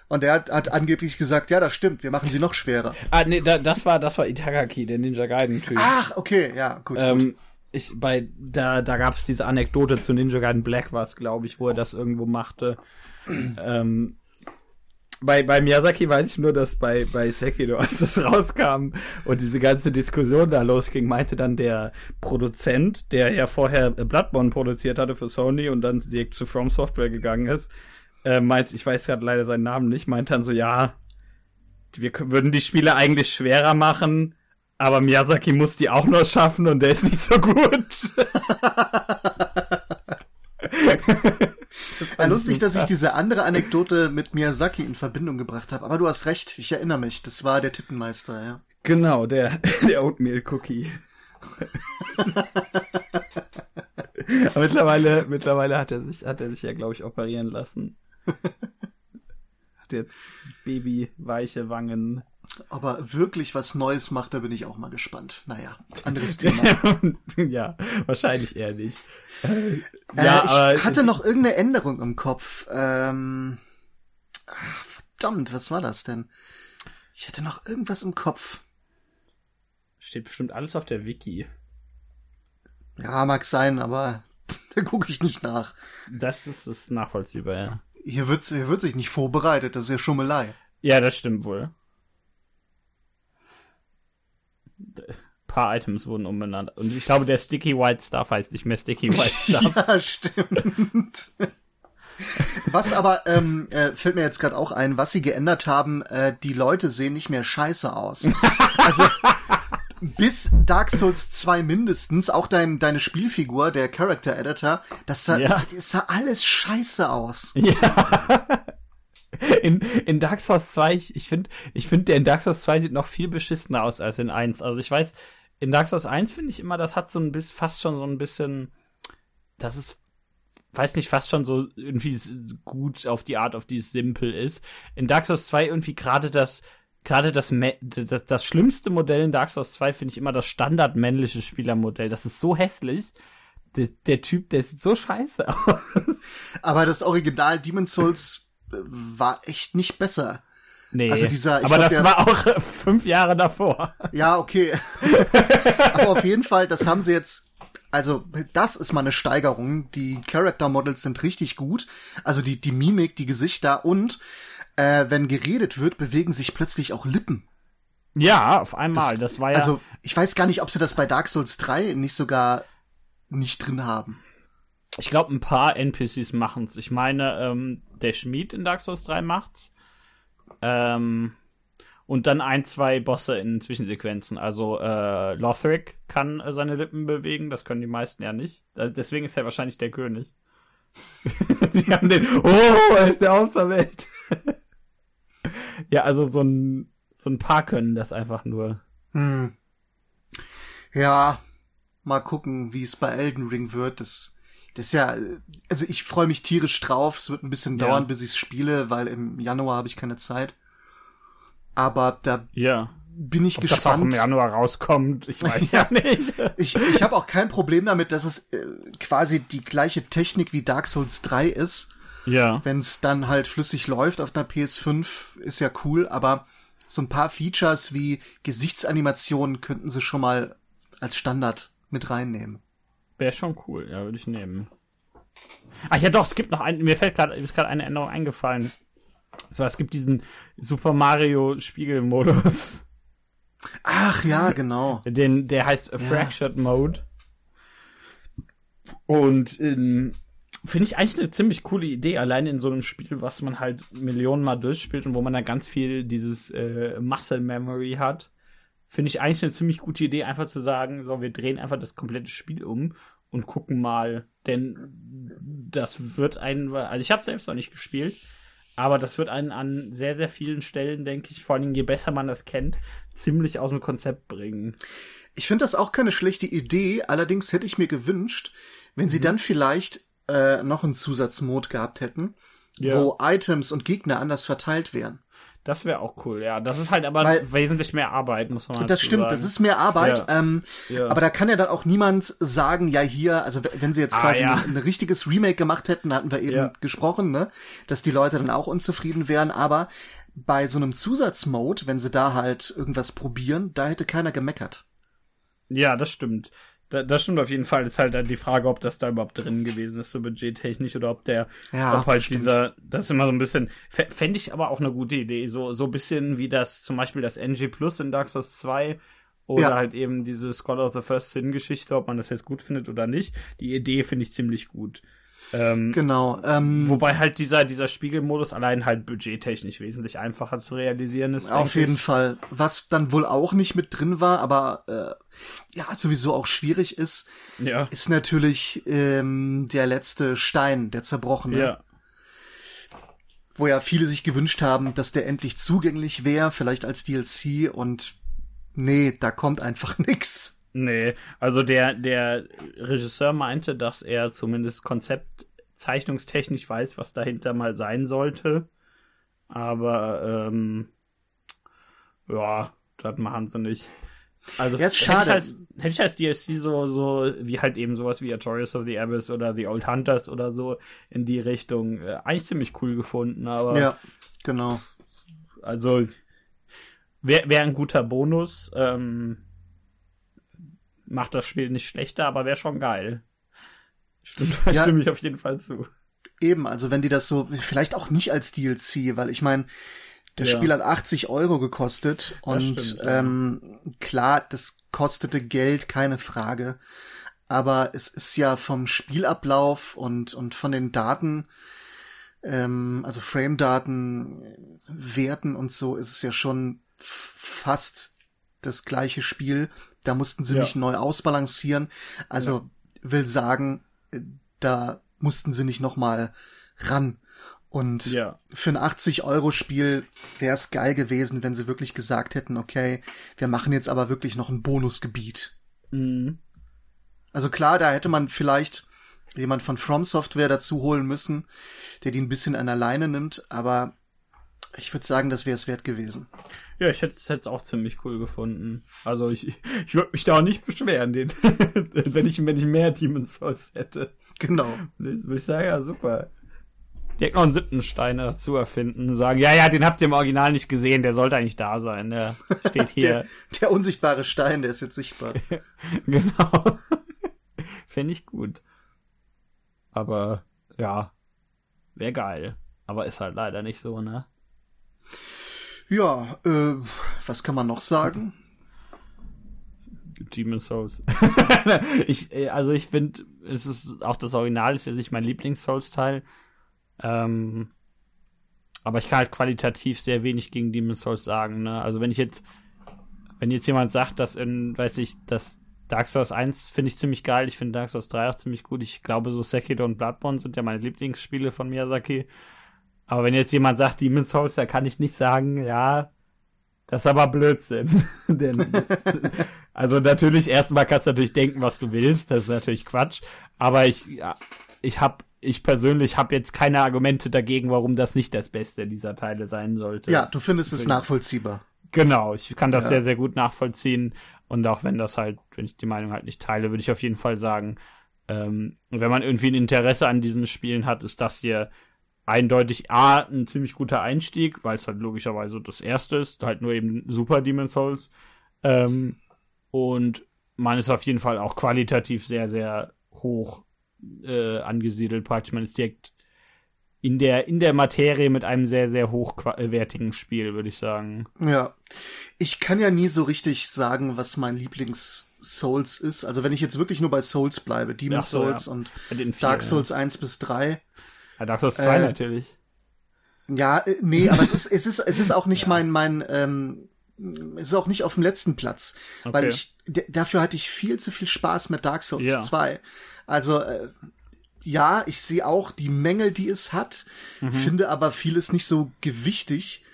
Und er hat, hat angeblich gesagt, ja, das stimmt, wir machen sie noch schwerer. Ah, nee, da, das war, das war Itagaki, der Ninja Gaiden-Typ. Ach, okay, ja, gut. Ähm, gut. Ich, bei, da, da gab's diese Anekdote zu Ninja Gaiden Black was, glaube ich, wo er das irgendwo machte. ähm, bei, bei Miyazaki weiß ich nur, dass bei, bei Sekiro, [laughs] als das rauskam und diese ganze Diskussion da losging, meinte dann der Produzent, der ja vorher Bloodborne produziert hatte für Sony und dann direkt zu From Software gegangen ist, äh, meint, ich weiß gerade leider seinen Namen nicht, meint dann so, ja, wir würden die Spiele eigentlich schwerer machen, aber Miyazaki muss die auch noch schaffen und der ist nicht so gut. [laughs] [laughs] War lustig, dass ich diese andere Anekdote mit Miyazaki in Verbindung gebracht habe. Aber du hast recht, ich erinnere mich. Das war der Tittenmeister, ja. Genau, der, [laughs] der Oatmeal Cookie. [laughs] Aber mittlerweile, mittlerweile hat er sich, hat er sich ja, glaube ich, operieren lassen. [laughs] Hat jetzt babyweiche Wangen. Aber wirklich was Neues macht, da bin ich auch mal gespannt. Naja, anderes [laughs] Thema. ja, wahrscheinlich eher nicht. Äh, ja, ich aber hatte noch irgendeine Änderung im Kopf. Ähm, ach, verdammt, was war das denn? Ich hatte noch irgendwas im Kopf. Steht bestimmt alles auf der Wiki. Ja, mag sein, aber [laughs] da gucke ich nicht nach. Das ist, ist nachvollziehbar, ja. Hier wird, hier wird sich nicht vorbereitet, das ist ja Schummelei. Ja, das stimmt wohl. Ein paar Items wurden umbenannt. Und ich glaube, der Sticky White Stuff heißt nicht mehr Sticky [laughs] White Stuff. ja, stimmt. Was aber ähm, äh, fällt mir jetzt gerade auch ein, was sie geändert haben, äh, die Leute sehen nicht mehr scheiße aus. Also bis Dark Souls 2 mindestens, auch dein, deine Spielfigur, der Character Editor, das sah, ja. das sah alles scheiße aus. Ja. [laughs] In, in Dark Souls 2, ich, ich finde, ich finde, der in Dark Souls 2 sieht noch viel beschissener aus als in 1. Also ich weiß, in Dark Souls 1 finde ich immer, das hat so ein bisschen, fast schon so ein bisschen, das ist, weiß nicht, fast schon so irgendwie gut auf die Art, auf die es simpel ist. In Dark Souls 2 irgendwie gerade das, gerade das, das, das schlimmste Modell in Dark Souls 2 finde ich immer das standardmännliche Spielermodell. Das ist so hässlich. Der, der Typ, der sieht so scheiße aus. Aber das Original Demon's Souls äh, war echt nicht besser. Nee, also dieser, aber glaub, das der, war auch fünf Jahre davor. Ja, okay. [laughs] aber auf jeden Fall, das haben sie jetzt also das ist mal eine Steigerung. Die Character Models sind richtig gut. Also die, die Mimik, die Gesichter und äh, wenn geredet wird, bewegen sich plötzlich auch Lippen. Ja, auf einmal. Das, das war ja. Also, ich weiß gar nicht, ob sie das bei Dark Souls 3 nicht sogar nicht drin haben. Ich glaube, ein paar NPCs machen's. Ich meine, ähm, der Schmied in Dark Souls 3 macht's. Ähm, und dann ein, zwei Bosse in Zwischensequenzen. Also äh, Lothric kann äh, seine Lippen bewegen, das können die meisten ja nicht. Deswegen ist er wahrscheinlich der König. [laughs] Sie haben den, oh, er ist der Außerwelt. Ja, also so ein, so ein paar können das einfach nur. Hm. Ja, mal gucken, wie es bei Elden Ring wird. Das, das ist ja, also ich freue mich tierisch drauf. Es wird ein bisschen ja. dauern, bis ich es spiele, weil im Januar habe ich keine Zeit. Aber da ja. bin ich Ob gespannt. Das auch im Januar rauskommt, ich weiß [laughs] ja, nicht. ich ich habe auch kein Problem damit, dass es äh, quasi die gleiche Technik wie Dark Souls 3 ist Ja. Wenn es dann halt flüssig läuft auf einer PS5, ist ja cool, aber so ein paar Features wie Gesichtsanimationen könnten sie schon mal als Standard mit reinnehmen. Wäre schon cool, ja, würde ich nehmen. Ach ja, doch, es gibt noch einen, mir fällt gerade eine Änderung eingefallen. So, es gibt diesen Super Mario Spiegelmodus. Ach ja, genau. Den, der heißt ja. Fractured Mode. Und ähm, finde ich eigentlich eine ziemlich coole Idee, allein in so einem Spiel, was man halt Millionen Mal durchspielt und wo man da ganz viel dieses äh, Muscle Memory hat. Finde ich eigentlich eine ziemlich gute Idee, einfach zu sagen, so, wir drehen einfach das komplette Spiel um und gucken mal, denn das wird einen, also ich habe selbst noch nicht gespielt, aber das wird einen an sehr, sehr vielen Stellen, denke ich, vor allem je besser man das kennt, ziemlich aus dem Konzept bringen. Ich finde das auch keine schlechte Idee, allerdings hätte ich mir gewünscht, wenn sie mhm. dann vielleicht äh, noch einen Zusatzmod gehabt hätten, ja. wo Items und Gegner anders verteilt wären. Das wäre auch cool, ja. Das ist halt aber Weil, wesentlich mehr Arbeit, muss man Das stimmt, sagen. das ist mehr Arbeit. Ja. Ähm, ja. Aber da kann ja dann auch niemand sagen, ja hier, also wenn sie jetzt ah, quasi ja. ein, ein, richtiges Remake gemacht hätten, da hatten wir eben gesprochen, ne, dass die Leute dann auch unzufrieden wären. Aber bei so einem Zusatzmode, wenn sie da halt irgendwas probieren, da hätte keiner gemeckert. Ja, das stimmt. Da, das stimmt auf jeden Fall. Ist halt die Frage, ob das da überhaupt drin gewesen ist, so budgettechnisch, oder ob der, ja, ob halt stimmt. dieser, das ist immer so ein bisschen, fände ich aber auch eine gute Idee. So, so ein bisschen wie das, zum Beispiel das NG Plus in Dark Souls 2 oder ja. halt eben diese Scholar of the First Sin Geschichte, ob man das jetzt gut findet oder nicht. Die Idee finde ich ziemlich gut. Ähm, genau. Ähm, wobei halt dieser, dieser Spiegelmodus allein halt budgettechnisch wesentlich einfacher zu realisieren ist. Auf jeden ich. Fall. Was dann wohl auch nicht mit drin war, aber äh, ja, sowieso auch schwierig ist, ja. ist natürlich ähm, der letzte Stein, der zerbrochene. Ja. Wo ja viele sich gewünscht haben, dass der endlich zugänglich wäre, vielleicht als DLC und nee, da kommt einfach [laughs] nix. Nee, also der, der Regisseur meinte, dass er zumindest konzeptzeichnungstechnisch weiß, was dahinter mal sein sollte. Aber ähm, ja, das machen sie nicht. Also ja, schade. Hätte, ich als, hätte ich als DLC so, so, wie halt eben sowas wie Artorias of the Abyss oder The Old Hunters oder so in die Richtung äh, eigentlich ziemlich cool gefunden, aber. Ja, genau. Also wäre wär ein guter Bonus. Ähm, macht das Spiel nicht schlechter, aber wäre schon geil. Stimmt, ja, [laughs] stimme ich auf jeden Fall zu. Eben, also wenn die das so, vielleicht auch nicht als DLC, weil ich meine, das ja. Spiel hat 80 Euro gekostet und stimmt, ähm, klar, das kostete Geld, keine Frage. Aber es ist ja vom Spielablauf und, und von den Daten, ähm, also Frame-Daten, Werten und so, ist es ja schon fast das gleiche Spiel. Da mussten sie ja. nicht neu ausbalancieren. Also ja. will sagen, äh, da mussten sie nicht noch mal ran. Und ja. für ein 80-Euro-Spiel wäre es geil gewesen, wenn sie wirklich gesagt hätten, okay, wir machen jetzt aber wirklich noch ein Bonusgebiet. Mhm. Also klar, da hätte man vielleicht jemand von From Software dazu holen müssen, der die ein bisschen an der Leine nimmt, aber ich würde sagen, das wäre es wert gewesen. Ja, ich hätte es auch ziemlich cool gefunden. Also ich, ich würde mich da auch nicht beschweren, den, [laughs] wenn ich wenn ich mehr Demon's Souls hätte. Genau. Würde ich sagen, ja, super. Direkt noch einen siebten Stein dazu erfinden und sagen, ja, ja, den habt ihr im Original nicht gesehen, der sollte eigentlich da sein. Der steht [laughs] hier. der, der unsichtbare Stein, der ist jetzt sichtbar. [laughs] genau. Fände ich gut. Aber ja, wäre geil. Aber ist halt leider nicht so, ne? Ja, äh, was kann man noch sagen? Demon's Souls. [laughs] [laughs] ich, äh, also ich finde, es ist auch das Original ist ja nicht mein Lieblings-Souls-Teil. Ähm, aber ich kann halt qualitativ sehr wenig gegen Demon's Souls sagen. Ne? Also wenn ich jetzt, wenn jetzt jemand sagt, dass in, weiß ich, dass Dark Souls 1 finde ich ziemlich geil, ich finde Dark Souls 3 auch ziemlich gut. Ich glaube, so Sekiro und Bloodborne sind ja meine Lieblingsspiele von Miyazaki. Aber wenn jetzt jemand sagt, Demon's Souls, da kann ich nicht sagen, ja, das ist aber Blödsinn. [laughs] Denn, also natürlich, erstmal kannst du natürlich denken, was du willst, das ist natürlich Quatsch. Aber ich, ja, ich hab, ich persönlich habe jetzt keine Argumente dagegen, warum das nicht das Beste dieser Teile sein sollte. Ja, du findest es nachvollziehbar. Genau, ich kann das ja. sehr, sehr gut nachvollziehen. Und auch wenn das halt, wenn ich die Meinung halt nicht teile, würde ich auf jeden Fall sagen, ähm, wenn man irgendwie ein Interesse an diesen Spielen hat, ist das hier eindeutig A, ein ziemlich guter Einstieg, weil es halt logischerweise das erste ist, halt nur eben Super Demon's Souls. Ähm, und man ist auf jeden Fall auch qualitativ sehr, sehr hoch äh, angesiedelt. Praktisch man ist direkt in der, in der Materie mit einem sehr, sehr hochwertigen Spiel, würde ich sagen. Ja. Ich kann ja nie so richtig sagen, was mein Lieblings-Souls ist. Also wenn ich jetzt wirklich nur bei Souls bleibe, Demon so, Souls ja. und Dark Souls ja. 1 bis 3. Ja, Dark Souls 2 äh, natürlich. Ja, äh, nee, aber es ist, es ist, es ist auch nicht [laughs] ja. mein, mein, ähm, es ist auch nicht auf dem letzten Platz, okay. weil ich dafür hatte ich viel zu viel Spaß mit Dark Souls ja. 2. Also äh, ja, ich sehe auch die Mängel, die es hat, mhm. finde aber vieles nicht so gewichtig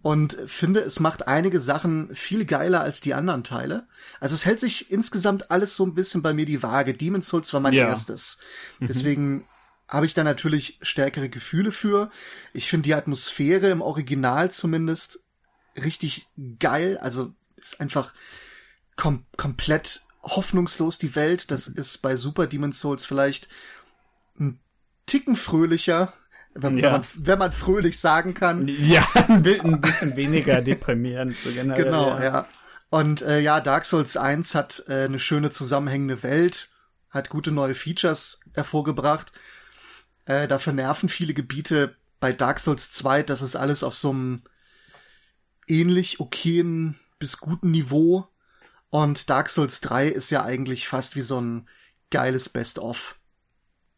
und finde, es macht einige Sachen viel geiler als die anderen Teile. Also es hält sich insgesamt alles so ein bisschen bei mir die Waage. Demon's Souls war mein ja. erstes. Mhm. Deswegen habe ich da natürlich stärkere Gefühle für. Ich finde die Atmosphäre im Original zumindest richtig geil. Also ist einfach kom komplett hoffnungslos die Welt. Das ist bei Super Demon's Souls vielleicht ein Ticken fröhlicher, wenn, ja. wenn, man, wenn man fröhlich sagen kann. Ja, ein bisschen weniger deprimierend. So generell, genau, ja. ja. Und äh, ja, Dark Souls 1 hat äh, eine schöne zusammenhängende Welt, hat gute neue Features hervorgebracht. Äh, dafür nerven viele Gebiete bei Dark Souls 2, das ist alles auf so einem ähnlich okayen bis guten Niveau. Und Dark Souls 3 ist ja eigentlich fast wie so ein geiles Best-of.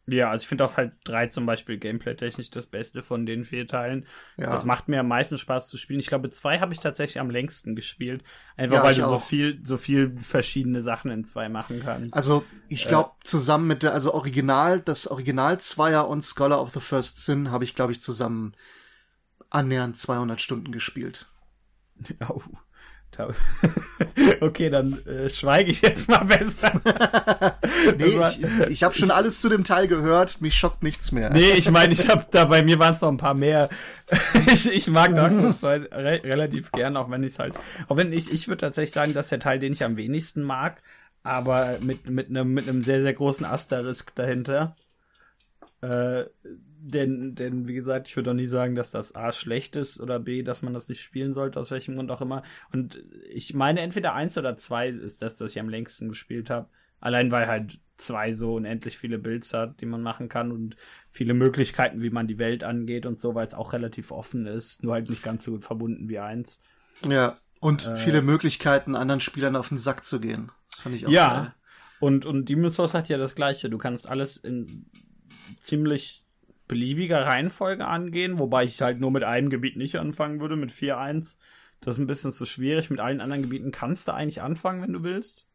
Ja, also ich finde auch halt drei zum Beispiel gameplay-technisch das Beste von den vier Teilen. Ja. Das macht mir am meisten Spaß zu spielen. Ich glaube, zwei habe ich tatsächlich am längsten gespielt. Einfach ja, weil du auch. so viel, so viel verschiedene Sachen in zwei machen kannst. Also ich glaube, äh, zusammen mit der, also Original, das Original Zweier und Scholar of the First Sin habe ich, glaube ich, zusammen annähernd 200 Stunden gespielt. [laughs] Oh. [laughs] okay, dann äh, schweige ich jetzt mal besser. [laughs] nee, ich, ich habe schon alles zu dem Teil gehört. Mich schockt nichts mehr. Nee, ich meine, ich habe da bei mir waren es noch ein paar mehr. [laughs] ich, ich mag Dark Souls 2 re relativ gern, auch wenn ich halt, auch wenn ich, ich würde tatsächlich sagen, dass der Teil, den ich am wenigsten mag, aber mit mit einem mit einem sehr sehr großen Asterisk dahinter. Äh, denn, denn, wie gesagt, ich würde auch nie sagen, dass das A schlecht ist oder B, dass man das nicht spielen sollte, aus welchem Grund auch immer. Und ich meine, entweder eins oder zwei ist das, das ich am längsten gespielt habe. Allein weil halt zwei so unendlich viele Builds hat, die man machen kann und viele Möglichkeiten, wie man die Welt angeht und so, weil es auch relativ offen ist, nur halt nicht ganz so gut verbunden wie eins. Ja, und äh, viele Möglichkeiten, anderen Spielern auf den Sack zu gehen. Das fand ich auch Ja, geil. und, und Demon's Souls hat ja das gleiche. Du kannst alles in ziemlich beliebiger Reihenfolge angehen, wobei ich halt nur mit einem Gebiet nicht anfangen würde, mit 4-1. Das ist ein bisschen zu schwierig. Mit allen anderen Gebieten kannst du eigentlich anfangen, wenn du willst.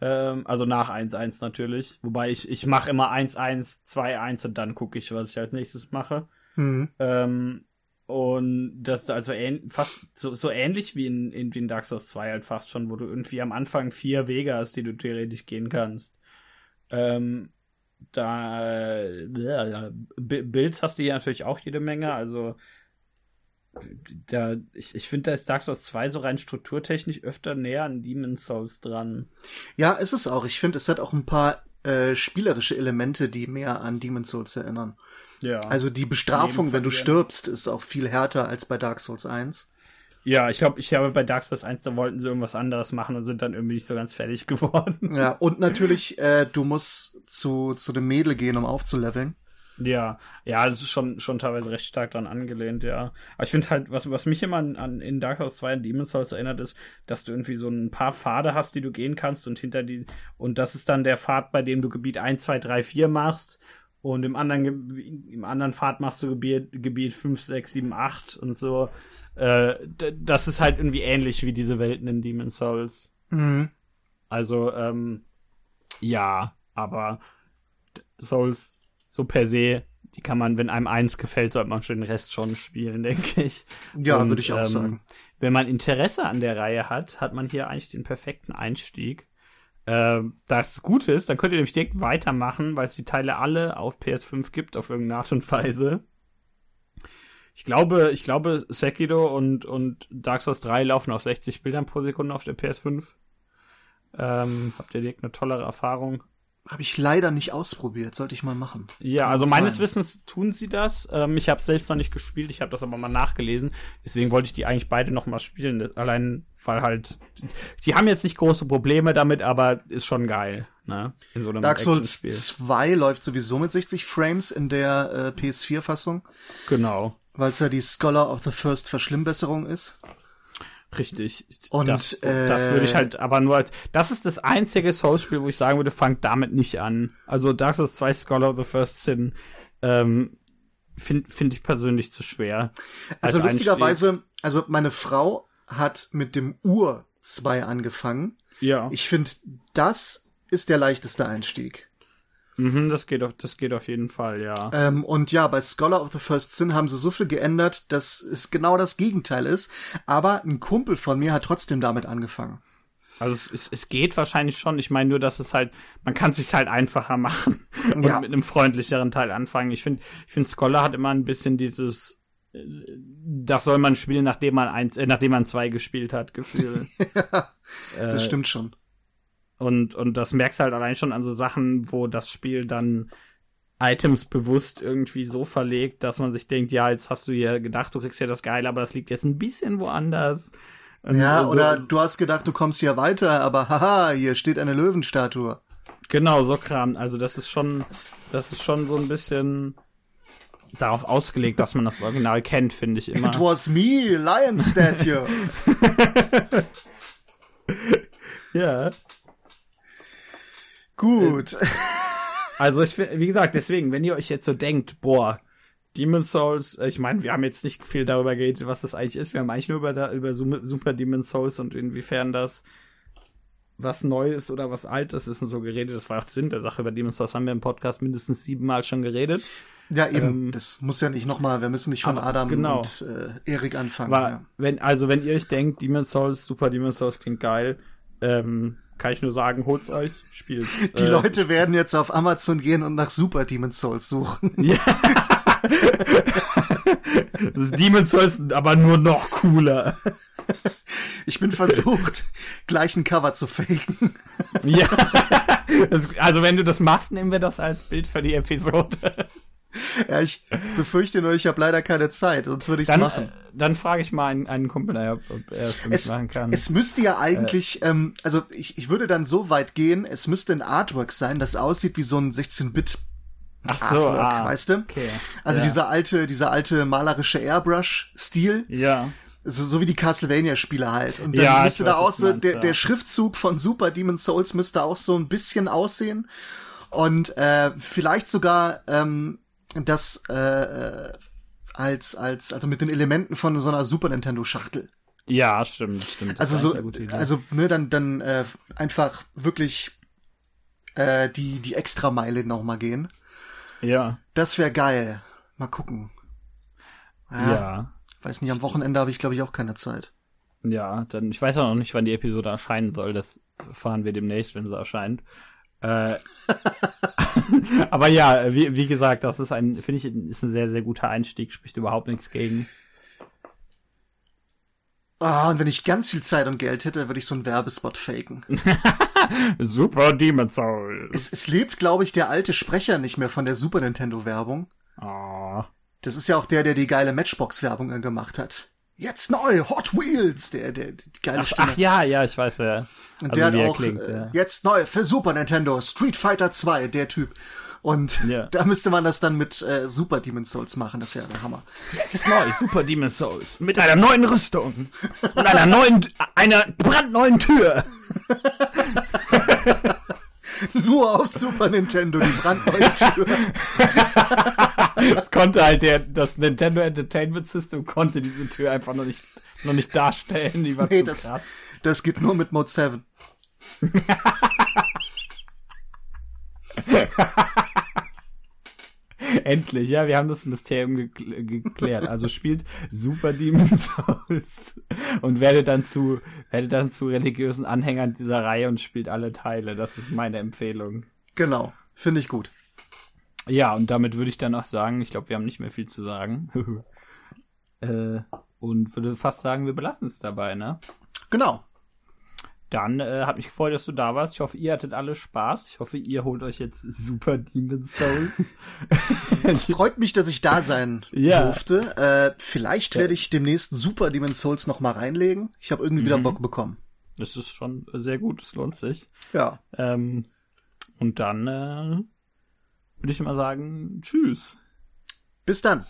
Ähm, also nach 1-1 natürlich. Wobei ich, ich mache immer 1-1, 2-1 und dann gucke ich, was ich als nächstes mache. Mhm. Ähm, und das ist also fast so, so ähnlich wie in, in, in Dark Souls 2 halt fast schon, wo du irgendwie am Anfang vier Wege hast, die du theoretisch gehen kannst. Ähm, da ja, Builds hast du hier natürlich auch jede Menge, also da, ich, ich finde, da ist Dark Souls 2 so rein strukturtechnisch öfter näher an Demon's Souls dran. Ja, ist es auch. Ich finde, es hat auch ein paar äh, spielerische Elemente, die mehr an Demon's Souls erinnern. Ja. Also die Bestrafung, wenn du stirbst, ist auch viel härter als bei Dark Souls 1. Ja, ich glaube, ich habe bei Dark Souls 1, da wollten sie irgendwas anderes machen und sind dann irgendwie nicht so ganz fertig [laughs] geworden. Ja, und natürlich, äh, du musst zu, zu dem Mädel gehen, um aufzuleveln. Ja, ja, das ist schon, schon teilweise recht stark dran angelehnt, ja. Aber ich finde halt, was, was mich immer an, an in Dark Souls 2 und Demon's Souls erinnert, ist, dass du irgendwie so ein paar Pfade hast, die du gehen kannst und hinter die, und das ist dann der Pfad, bei dem du Gebiet 1, 2, 3, 4 machst und im anderen, im anderen Pfad machst du Gebiet, Gebiet 5, 6, 7, 8 und so. Äh, das ist halt irgendwie ähnlich wie diese Welten in Demon's Souls. Mhm. Also, ähm, ja, aber Souls so per se, die kann man, wenn einem eins gefällt, sollte man schon den Rest schon spielen, [laughs] denke ich. Ja, würde ich auch ähm, sagen. Wenn man Interesse an der Reihe hat, hat man hier eigentlich den perfekten Einstieg. Äh, das Gute ist, dann könnt ihr nämlich direkt weitermachen, weil es die Teile alle auf PS5 gibt, auf irgendeine Art und Weise. Ich glaube, ich glaube, Sekiro und, und Dark Souls 3 laufen auf 60 Bildern pro Sekunde auf der PS5. Ähm, habt ihr direkt eine tollere Erfahrung. Habe ich leider nicht ausprobiert, sollte ich mal machen. Ja, also meines sein. Wissens tun sie das. Ähm, ich habe selbst noch nicht gespielt, ich habe das aber mal nachgelesen. Deswegen wollte ich die eigentlich beide noch mal spielen. Allein, weil halt, die haben jetzt nicht große Probleme damit, aber ist schon geil. Ne? In so einem Dark Souls 2 läuft sowieso mit 60 Frames in der äh, PS4-Fassung. Genau. Weil es ja die Scholar of the First Verschlimmbesserung ist. Richtig. Und das, äh, das würde ich halt aber nur als, das ist das einzige Souls-Spiel, wo ich sagen würde, fangt damit nicht an. Also Dark Souls 2 Scholar of the First Sin, ähm, finde find ich persönlich zu schwer. Also lustigerweise, also meine Frau hat mit dem Ur 2 angefangen. Ja. Ich finde, das ist der leichteste Einstieg. Mhm, das geht auf, das geht auf jeden Fall, ja. Ähm, und ja, bei Scholar of the First Sin haben sie so viel geändert, dass es genau das Gegenteil ist. Aber ein Kumpel von mir hat trotzdem damit angefangen. Also es, es, es geht wahrscheinlich schon. Ich meine nur, dass es halt, man kann es sich halt einfacher [laughs] machen und ja. mit einem freundlicheren Teil anfangen. Ich finde, ich finde Scholar hat immer ein bisschen dieses, äh, das soll man spielen, nachdem man eins, äh, nachdem man zwei gespielt hat, Gefühl. [laughs] ja, das äh, stimmt schon. Und, und das merkst du halt allein schon an so Sachen, wo das Spiel dann Items bewusst irgendwie so verlegt, dass man sich denkt, ja, jetzt hast du hier gedacht, du kriegst ja das Geile, aber das liegt jetzt ein bisschen woanders. Ja, also, oder du hast gedacht, du kommst hier weiter, aber haha, hier steht eine Löwenstatue. Genau, so Kram. Also das ist schon, das ist schon so ein bisschen darauf ausgelegt, dass man das Original kennt, finde ich immer. It was me, Lion Statue. [laughs] ja. Gut. Äh, also ich wie gesagt, deswegen, wenn ihr euch jetzt so denkt, boah, Demon Souls, äh, ich meine, wir haben jetzt nicht viel darüber geredet, was das eigentlich ist. Wir haben eigentlich nur über, über Super Demon Souls und inwiefern das was Neues oder was Altes ist und so geredet. Das war auch Sinn der Sache. Über Demon Souls haben wir im Podcast mindestens siebenmal schon geredet. Ja, eben. Ähm, das muss ja nicht nochmal, wir müssen nicht von Adam genau. und äh, Erik anfangen. War, ja. wenn, also, wenn ihr euch denkt, Demon Souls, Super Demon Souls klingt geil, ähm, kann ich nur sagen, holt's euch, spielt. [laughs] Die äh, Leute werden jetzt auf Amazon gehen und nach Super Demon's Souls suchen. [laughs] Ja. das [laughs] Demon's Souls aber nur noch cooler. Ich bin versucht, gleich ein Cover zu faken. Ja. Das, also wenn du das machst, nehmen wir das als Bild für die Episode. [laughs] ja, ich befürchte nur, ich habe leider keine Zeit, sonst würde ich es machen. Äh, dann frage ich mal einen, einen Kumpel, ob, ob er es für mich machen kann. Es müsste ja eigentlich, äh, ähm, also ich, ich würde dann so weit gehen, es müsste ein Artwork sein, das aussieht wie so ein 16-Bit Ach so, Artwork, ah, weißt du? Okay. Also ja. dieser alte, dieser alte malerische Airbrush-Stil. Ja. So, so wie die Castlevania-Spiele halt. Und dann ja, müsste da auch so, der, der Schriftzug von Super Demon Souls müsste auch so ein bisschen aussehen. Und äh, vielleicht sogar ähm, das äh, äh, als als also mit den Elementen von so einer Super Nintendo Schachtel. Ja, stimmt, stimmt. Also so, also ne, dann dann äh, einfach wirklich äh, die die Extrameile noch mal gehen. Ja. Das wäre geil. Mal gucken. Ja. ja. Weiß nicht, am Wochenende habe ich glaube ich auch keine Zeit. Ja, dann ich weiß auch noch nicht, wann die Episode erscheinen soll. Das fahren wir demnächst, wenn sie erscheint. Äh, [laughs] aber ja, wie, wie gesagt, das ist ein, finde ich, ist ein sehr, sehr guter Einstieg, spricht überhaupt nichts gegen. Ah, oh, und wenn ich ganz viel Zeit und Geld hätte, würde ich so einen Werbespot faken. [laughs] Super Demon Souls. Es, es lebt, glaube ich, der alte Sprecher nicht mehr von der Super Nintendo Werbung. Oh. Das ist ja auch der, der die geile Matchbox-Werbung gemacht hat. Jetzt neu, Hot Wheels, der, der, die geile ach, Stimme. Ach ja, ja, ich weiß wer. Und also, der hat auch, klingt, äh, ja. jetzt neu für Super Nintendo, Street Fighter 2, der Typ. Und [laughs] ja. da müsste man das dann mit äh, Super Demon Souls machen, das wäre der Hammer. Jetzt neu, Super Demon Souls, mit einer neuen Rüstung und einer neuen, einer brandneuen Tür. [laughs] Nur auf Super Nintendo, die brandneue Tür. [laughs] das konnte halt der, das Nintendo Entertainment System konnte diese Tür einfach noch nicht, noch nicht darstellen. Die war nee, zu das, krass. das geht nur mit Mode 7. [laughs] [laughs] Endlich, ja, wir haben das Mysterium gekl geklärt. Also spielt Super Demon's [laughs] Souls und werde dann zu, werde dann zu religiösen Anhängern dieser Reihe und spielt alle Teile. Das ist meine Empfehlung. Genau, finde ich gut. Ja, und damit würde ich dann auch sagen, ich glaube, wir haben nicht mehr viel zu sagen. [laughs] äh, und würde fast sagen, wir belassen es dabei, ne? Genau. Dann äh, hat mich gefreut, dass du da warst. Ich hoffe, ihr hattet alle Spaß. Ich hoffe, ihr holt euch jetzt Super Demon Souls. [laughs] es freut mich, dass ich da sein ja. durfte. Äh, vielleicht ja. werde ich demnächst Super Demon Souls noch mal reinlegen. Ich habe irgendwie mhm. wieder Bock bekommen. Das ist schon sehr gut, es lohnt sich. Ja. Ähm, und dann äh, würde ich mal sagen, tschüss. Bis dann.